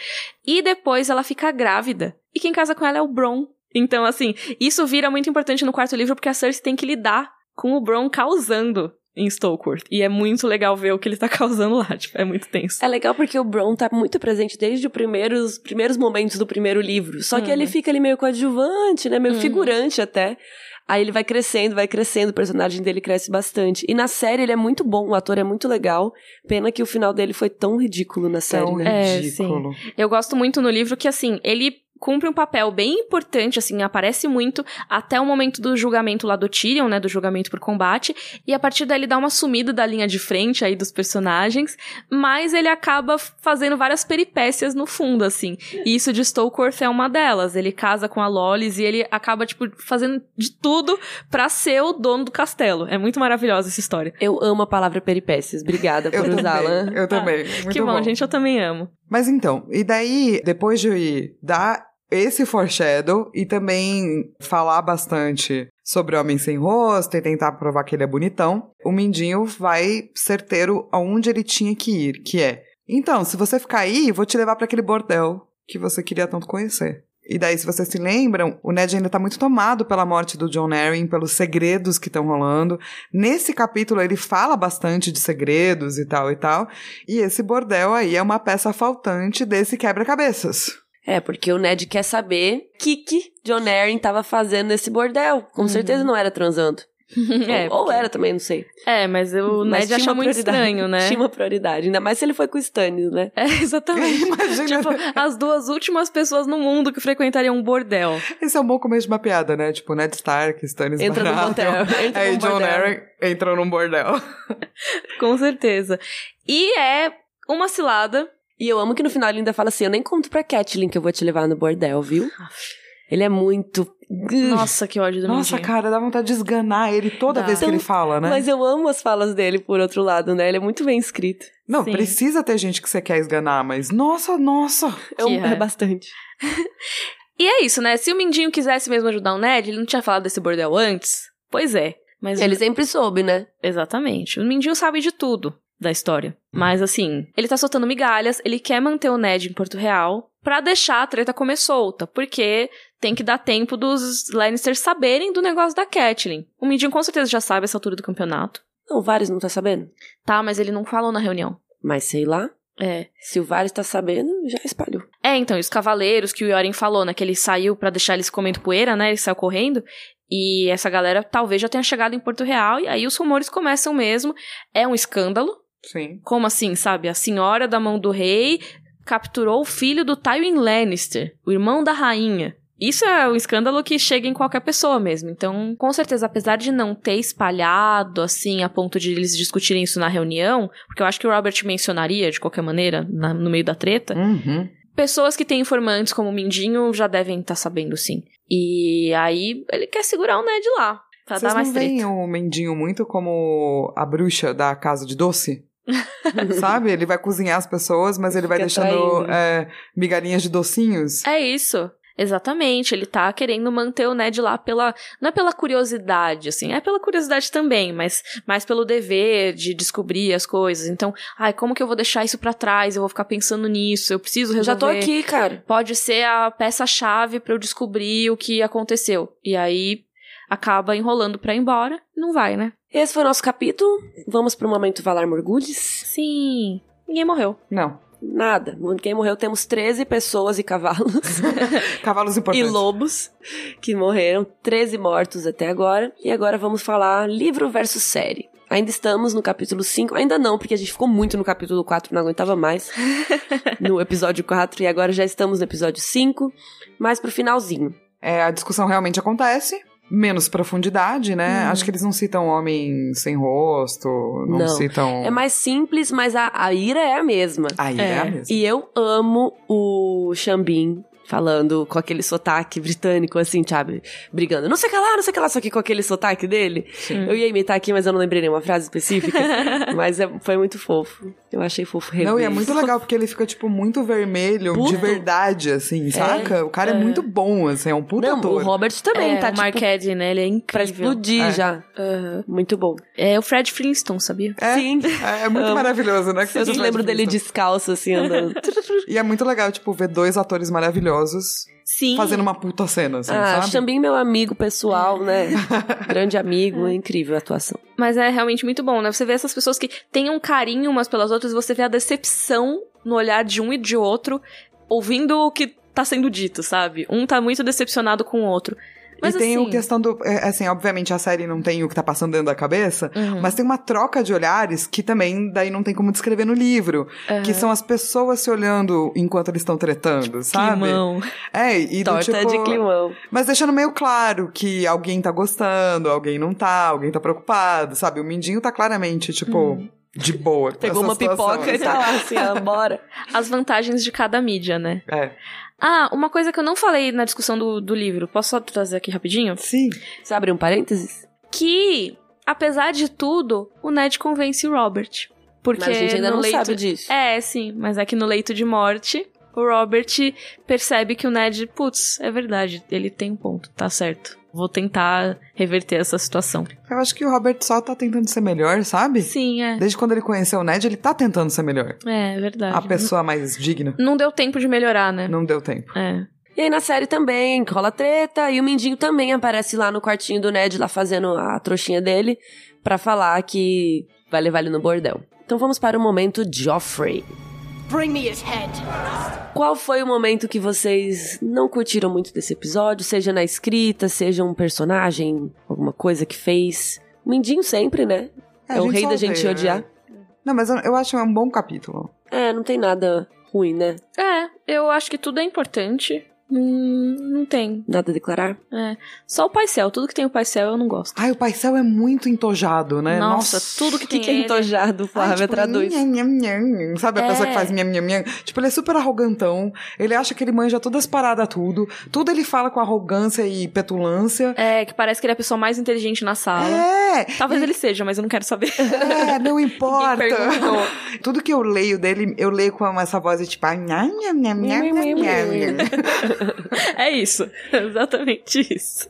E depois ela fica grávida. E quem casa com ela é o Bron. Então, assim, isso vira muito importante no quarto livro porque a Cersei tem que lidar com o Bron causando em Stokeworth. E é muito legal ver o que ele tá causando lá, tipo, é muito tenso. É legal porque o Bron tá muito presente desde os primeiros, primeiros momentos do primeiro livro. Só que Uhum. ele fica ali meio coadjuvante, né? Meio Uhum. figurante até. Aí ele vai crescendo, vai crescendo, o personagem dele cresce bastante. E na série ele é muito bom, o ator é muito legal. Pena que o final dele foi tão ridículo na série, Tão né? É, ridículo. Eu gosto muito no livro que, assim, ele cumpre um papel bem importante, assim, aparece muito até o momento do julgamento lá do Tyrion, né, do julgamento por combate, e a partir daí ele dá uma sumida da linha de frente aí dos personagens, mas ele acaba fazendo várias peripécias no fundo, assim, e isso de Stokeworth é uma delas, ele casa com a Lolis e ele acaba, tipo, fazendo de tudo pra ser o dono do castelo. É muito maravilhosa essa história. Eu amo a palavra peripécias, obrigada por usá-la. Eu também, muito que bom, bom, gente, eu também amo. Mas então, e daí, depois de dar esse foreshadow e também falar bastante sobre Homem Sem Rosto e tentar provar que ele é bonitão, o Mindinho vai certeiro aonde ele tinha que ir, que é, então, se você ficar aí, vou te levar para aquele bordel que você queria tanto conhecer. E daí, se vocês se lembram, o Ned ainda tá muito tomado pela morte do John Arryn, pelos segredos que estão rolando. Nesse capítulo, ele fala bastante de segredos e tal e tal. E esse bordel aí é uma peça faltante desse quebra-cabeças. É, porque o Ned quer saber o que, que John Arryn tava fazendo nesse bordel. Com certeza não era transando. É, ou, ou era também, não sei. É, mas o Mas Ned uma muito estranho, né? Tinha uma prioridade. Ainda mais se ele foi com o Stannis, né? É, exatamente. Imagina. tipo, as duas últimas pessoas no mundo que frequentariam um bordel. Esse é um bom começo de uma piada, né? Tipo, Ned Stark, Stannis Entra Baratheon. motel, entra Aí John. Arryn entrou num bordel. Com certeza. E é uma cilada. E eu amo que no final ele ainda fala assim: Eu nem conto pra Catelyn que eu vou te levar no bordel, viu? Ele é muito. Nossa, que ódio do Nossa, Mindinho. cara, dá vontade de esganar ele toda Dá. vez que ele fala, né? Mas eu amo as falas dele, por outro lado, né? Ele é muito bem escrito. Não, Sim. precisa ter gente que você quer esganar, mas nossa, nossa. Eu, é é. bastante. E é isso, né? Se o Mindinho quisesse mesmo ajudar o Ned, ele não tinha falado desse bordel antes? Pois é. Mas Ele sempre soube, né? Exatamente. O Mindinho sabe de tudo da história. Mas assim, ele tá soltando migalhas, ele quer manter o Ned em Porto Real pra deixar a treta comer solta, porque tem que dar tempo dos Lannisters saberem do negócio da Catelyn. O Mindinho com certeza já sabe essa altura do campeonato. Não, o Varys não tá sabendo. Tá, mas ele não falou na reunião. Mas sei lá. É. Se o Varys tá sabendo, já espalhou. É, então, e os cavaleiros que o Yoren falou, né? Que ele saiu pra deixar eles comendo poeira, né? Ele saiu correndo. E essa galera talvez já tenha chegado em Porto Real. E aí os rumores começam mesmo. É um escândalo. Sim. Como assim, sabe? A senhora da mão do rei capturou o filho do Tywin Lannister, o irmão da rainha. Isso é um escândalo que chega em qualquer pessoa mesmo. Então, com certeza, apesar de não ter espalhado, assim, a ponto de eles discutirem isso na reunião, porque eu acho que o Robert mencionaria, de qualquer maneira, na- no meio da treta, Uhum. pessoas que têm informantes como o Mindinho já devem estar sabendo, sim. E aí, ele quer segurar o Ned lá, pra Vocês dar mais não veem treta. o Mendinho muito como a bruxa da casa de doce? Sabe? Ele vai cozinhar as pessoas, mas ele vai deixando é, migalhinhas de docinhos. É isso. Exatamente, ele tá querendo manter o Ned lá pela. Não é pela curiosidade, assim, é pela curiosidade também, mas mais pelo dever de descobrir as coisas. Então, ai, como que eu vou deixar isso pra trás? Eu vou ficar pensando nisso, eu preciso resolver. Já tô aqui, cara. Pode ser a peça-chave pra eu descobrir o que aconteceu. E aí acaba enrolando pra ir embora, não vai, né? Esse foi o nosso capítulo. Vamos pro momento Valar Morgulhos. Sim, ninguém morreu. Não. Nada. Quem morreu temos 13 pessoas e cavalos. Cavalos e importantes. lobos que morreram, 13 mortos até agora. E agora vamos falar livro versus série. Ainda estamos no capítulo 5, ainda não, porque a gente ficou muito no capítulo 4, não aguentava mais. no episódio 4, e agora já estamos no episódio 5, mais pro finalzinho. É, a discussão realmente acontece. Menos profundidade, né? Hum. Acho que eles não citam homem sem rosto, não, Não. citam. É mais simples, mas a, a ira é a mesma. Aí é, É. a mesma. E eu amo o Xambin falando com aquele sotaque britânico, assim, sabe? Brigando. Não sei o que lá, não sei o que lá, só que com aquele sotaque dele. Eu ia imitar aqui, mas eu não lembrei nenhuma frase específica. mas é- foi muito fofo. Eu achei fofo rever. Não, e é muito legal porque ele fica, tipo, muito vermelho, Puto. de verdade, assim, saca? O cara é, muito bom, assim, é um puta Não, ator. o Robert também é, tá, o tipo, Marquette, né? Ele é pra incrível. explodir É. já. Aham. Muito bom. É o Fred Flintstone, sabia? É, Sim. É, é muito maravilhoso, né? que Eu seja só o lembro dele descalço, assim, andando. E é muito legal, tipo, ver dois atores maravilhosos Sim. fazendo uma puta cena, assim, ah, sabe? Meu amigo pessoal, né? Grande amigo, é incrível a atuação. Mas é realmente muito bom, né? Você vê essas pessoas que têm um carinho umas pelas outras, você vê a decepção no olhar de um e de outro, ouvindo o que tá sendo dito, sabe? Um tá muito decepcionado com o outro. Mas e tem assim- a questão do. é, Assim, obviamente a série não tem o que tá passando dentro da cabeça, Uhum. mas tem uma troca de olhares que também daí não tem como descrever no livro. Que são as pessoas se olhando enquanto eles estão tretando, sabe? Climão. É, e do Torta tipo. de climão. Mas deixando meio claro que alguém tá gostando, alguém não tá, alguém tá preocupado, sabe? O Mindinho tá claramente, tipo, de boa. Pegou uma situação, pipoca e tá lá assim, ó, bora. As vantagens de cada mídia, né? É. Ah, uma coisa que eu não falei na discussão do, do livro, posso só trazer aqui rapidinho? Sim. Você abre um parênteses? Que, apesar de tudo, o Ned convence o Robert. Porque Mas a gente ainda não leito... sabe disso. É, sim, mas é que no leito de morte, o Robert percebe que o Ned, putz, é verdade, ele tem um ponto, tá certo. Vou tentar reverter essa situação. Eu acho que o Robert só tá tentando ser melhor, sabe? Sim, é. Desde quando ele conheceu o Ned, ele tá tentando ser melhor. É, é verdade. A pessoa mais digna. Não deu tempo de melhorar, né? Não deu tempo. É. E aí na série também rola treta e o Mindinho também aparece lá no quartinho do Ned, lá fazendo a trouxinha dele, pra falar que vai levar ele no bordel. Então vamos para o momento Joffrey. Bring me his head. Qual foi o momento que vocês não curtiram muito desse episódio? Seja na escrita, seja um personagem, alguma coisa que fez. Mindinho sempre, né? É, É, o rei da gente odeia, odiar. né? Não, mas eu, eu acho um bom capítulo. É, não tem nada ruim, né? É, eu acho que tudo é importante. Hum, não tem. Nada a declarar. É. Só o paisel. Tudo que tem o paisel eu não gosto. Ai, o paisel é muito entojado, né? Nossa, tudo que O que, tem que é entojado, Ai, Flávia? tipo, Traduz. nham, nham, nham. Sabe a É. pessoa que faz nham, nham, nham? Tipo, ele é super arrogantão. Ele acha que ele manja todas as paradas, tudo. Tudo ele fala com arrogância e petulância. É, que parece que ele é a pessoa mais inteligente na sala. É! Talvez ele seja, mas eu não quero saber. É, não importa. Tudo que eu leio dele, eu leio com essa voz de tipo, nham, nham, nham, nham, nham, nham. é isso. Exatamente isso.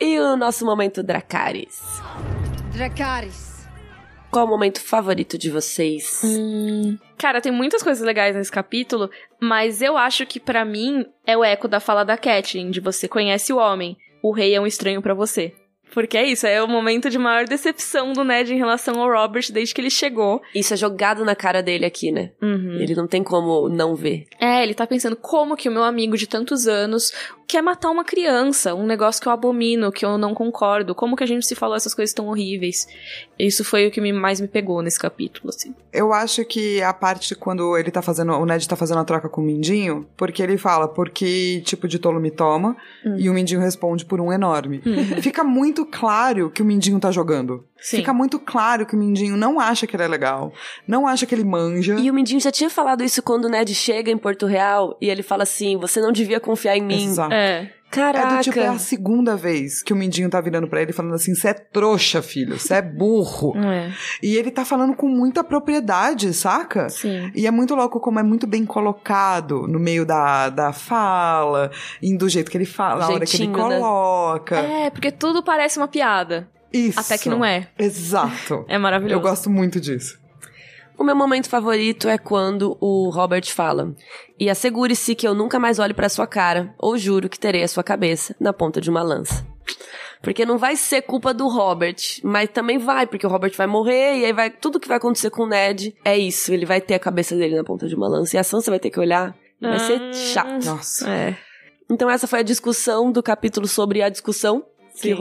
E o nosso momento Dracarys. Dracarys. Qual o momento favorito de vocês? Hum, cara, tem muitas coisas legais nesse capítulo, mas eu acho que pra mim é o eco da fala da Catelyn, de você conhece o homem, o rei é um estranho pra você. Porque é isso, é o momento de maior decepção do Ned em relação ao Robert desde que ele chegou. Isso é jogado na cara dele aqui, né? Uhum. Ele não tem como não ver. É, ele tá pensando como que o meu amigo de tantos anos quer matar uma criança, um negócio que eu abomino, que eu não concordo. Como que a gente se falou essas coisas tão horríveis? Isso foi o que me- mais me pegou nesse capítulo, assim. Eu acho que a parte quando ele tá fazendo, o Ned tá fazendo a troca com o Mindinho, porque ele fala, por que tipo de tolo me toma? Hum. E o Mindinho responde por um enorme. Uhum. Fica muito claro que o Mindinho tá jogando. Sim. Fica muito claro que o Mindinho não acha que ele é legal, não acha que ele manja. E o Mindinho já tinha falado isso quando o Ned chega em Porto Real e ele fala assim: você não devia confiar em mim. Exato. É. Caraca. É do tipo, é a segunda vez que o Mindinho tá virando pra ele falando assim: você é trouxa, filho, você é burro. É. e ele tá falando com muita propriedade, saca? Sim. E é muito louco como é muito bem colocado no meio da, da fala, e do jeito que ele fala, na hora que ele né? coloca. É, porque tudo parece uma piada. Isso. Até que não é. Exato. É maravilhoso. Eu gosto muito disso. O meu momento favorito é quando o Robert fala: E assegure-se que eu nunca mais olhe pra sua cara, ou juro que terei a sua cabeça na ponta de uma lança. Porque não vai ser culpa do Robert, mas também vai, porque o Robert vai morrer e aí vai tudo que vai acontecer com o Ned é isso, ele vai ter a cabeça dele na ponta de uma lança e a Sansa vai ter que olhar, e vai ser Ah. chato. Nossa. É. Então essa foi a discussão do capítulo sobre a discussão que Sim.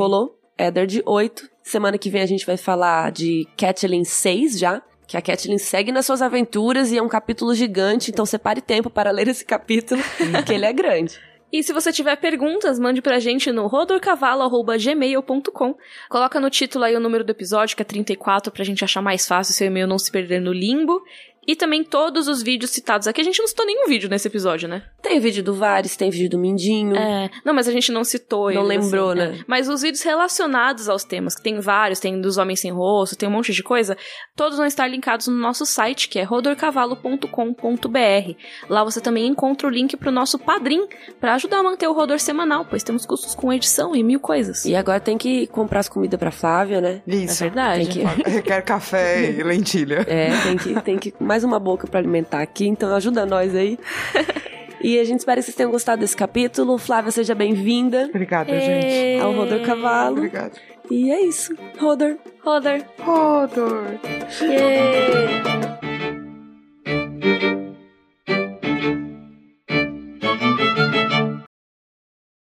Rolou. Eddard 8. Semana que vem a gente vai falar de Catelyn 6 já. Que a Catelyn segue nas suas aventuras e é um capítulo gigante, então separe tempo para ler esse capítulo, que ele é grande. E se você tiver perguntas, mande pra gente no rodorcavalo.gmail.com. Coloca no título aí o número do episódio, que é 34, pra gente achar mais fácil seu e-mail não se perder no limbo. E também todos os vídeos citados aqui. A gente não citou nenhum vídeo nesse episódio, né? Tem vídeo do Vares, tem vídeo do Mindinho. É. Não, mas a gente não citou Não eles, lembrou, assim, né? é. Mas os vídeos relacionados aos temas, que tem vários, tem dos Homens Sem Rosto, tem um monte de coisa, todos vão estar linkados no nosso site, que é rodorcavalo.com.br. Lá você também encontra o link pro nosso Padrim, pra ajudar a manter o Rodor semanal, pois temos custos com edição e mil coisas. E agora tem que comprar as comidas pra Flávia, né? É Isso. verdade. Tem que, Requer café e lentilha. é, tem que, tem que mais uma boca para alimentar aqui, então ajuda nós aí. E a gente espera que vocês tenham gostado desse capítulo. Flávia, seja bem-vinda. Obrigada, gente. Ao Rodor Cavalo. Obrigado. E é isso. Rodor. Rodor. Rodor. Yeah.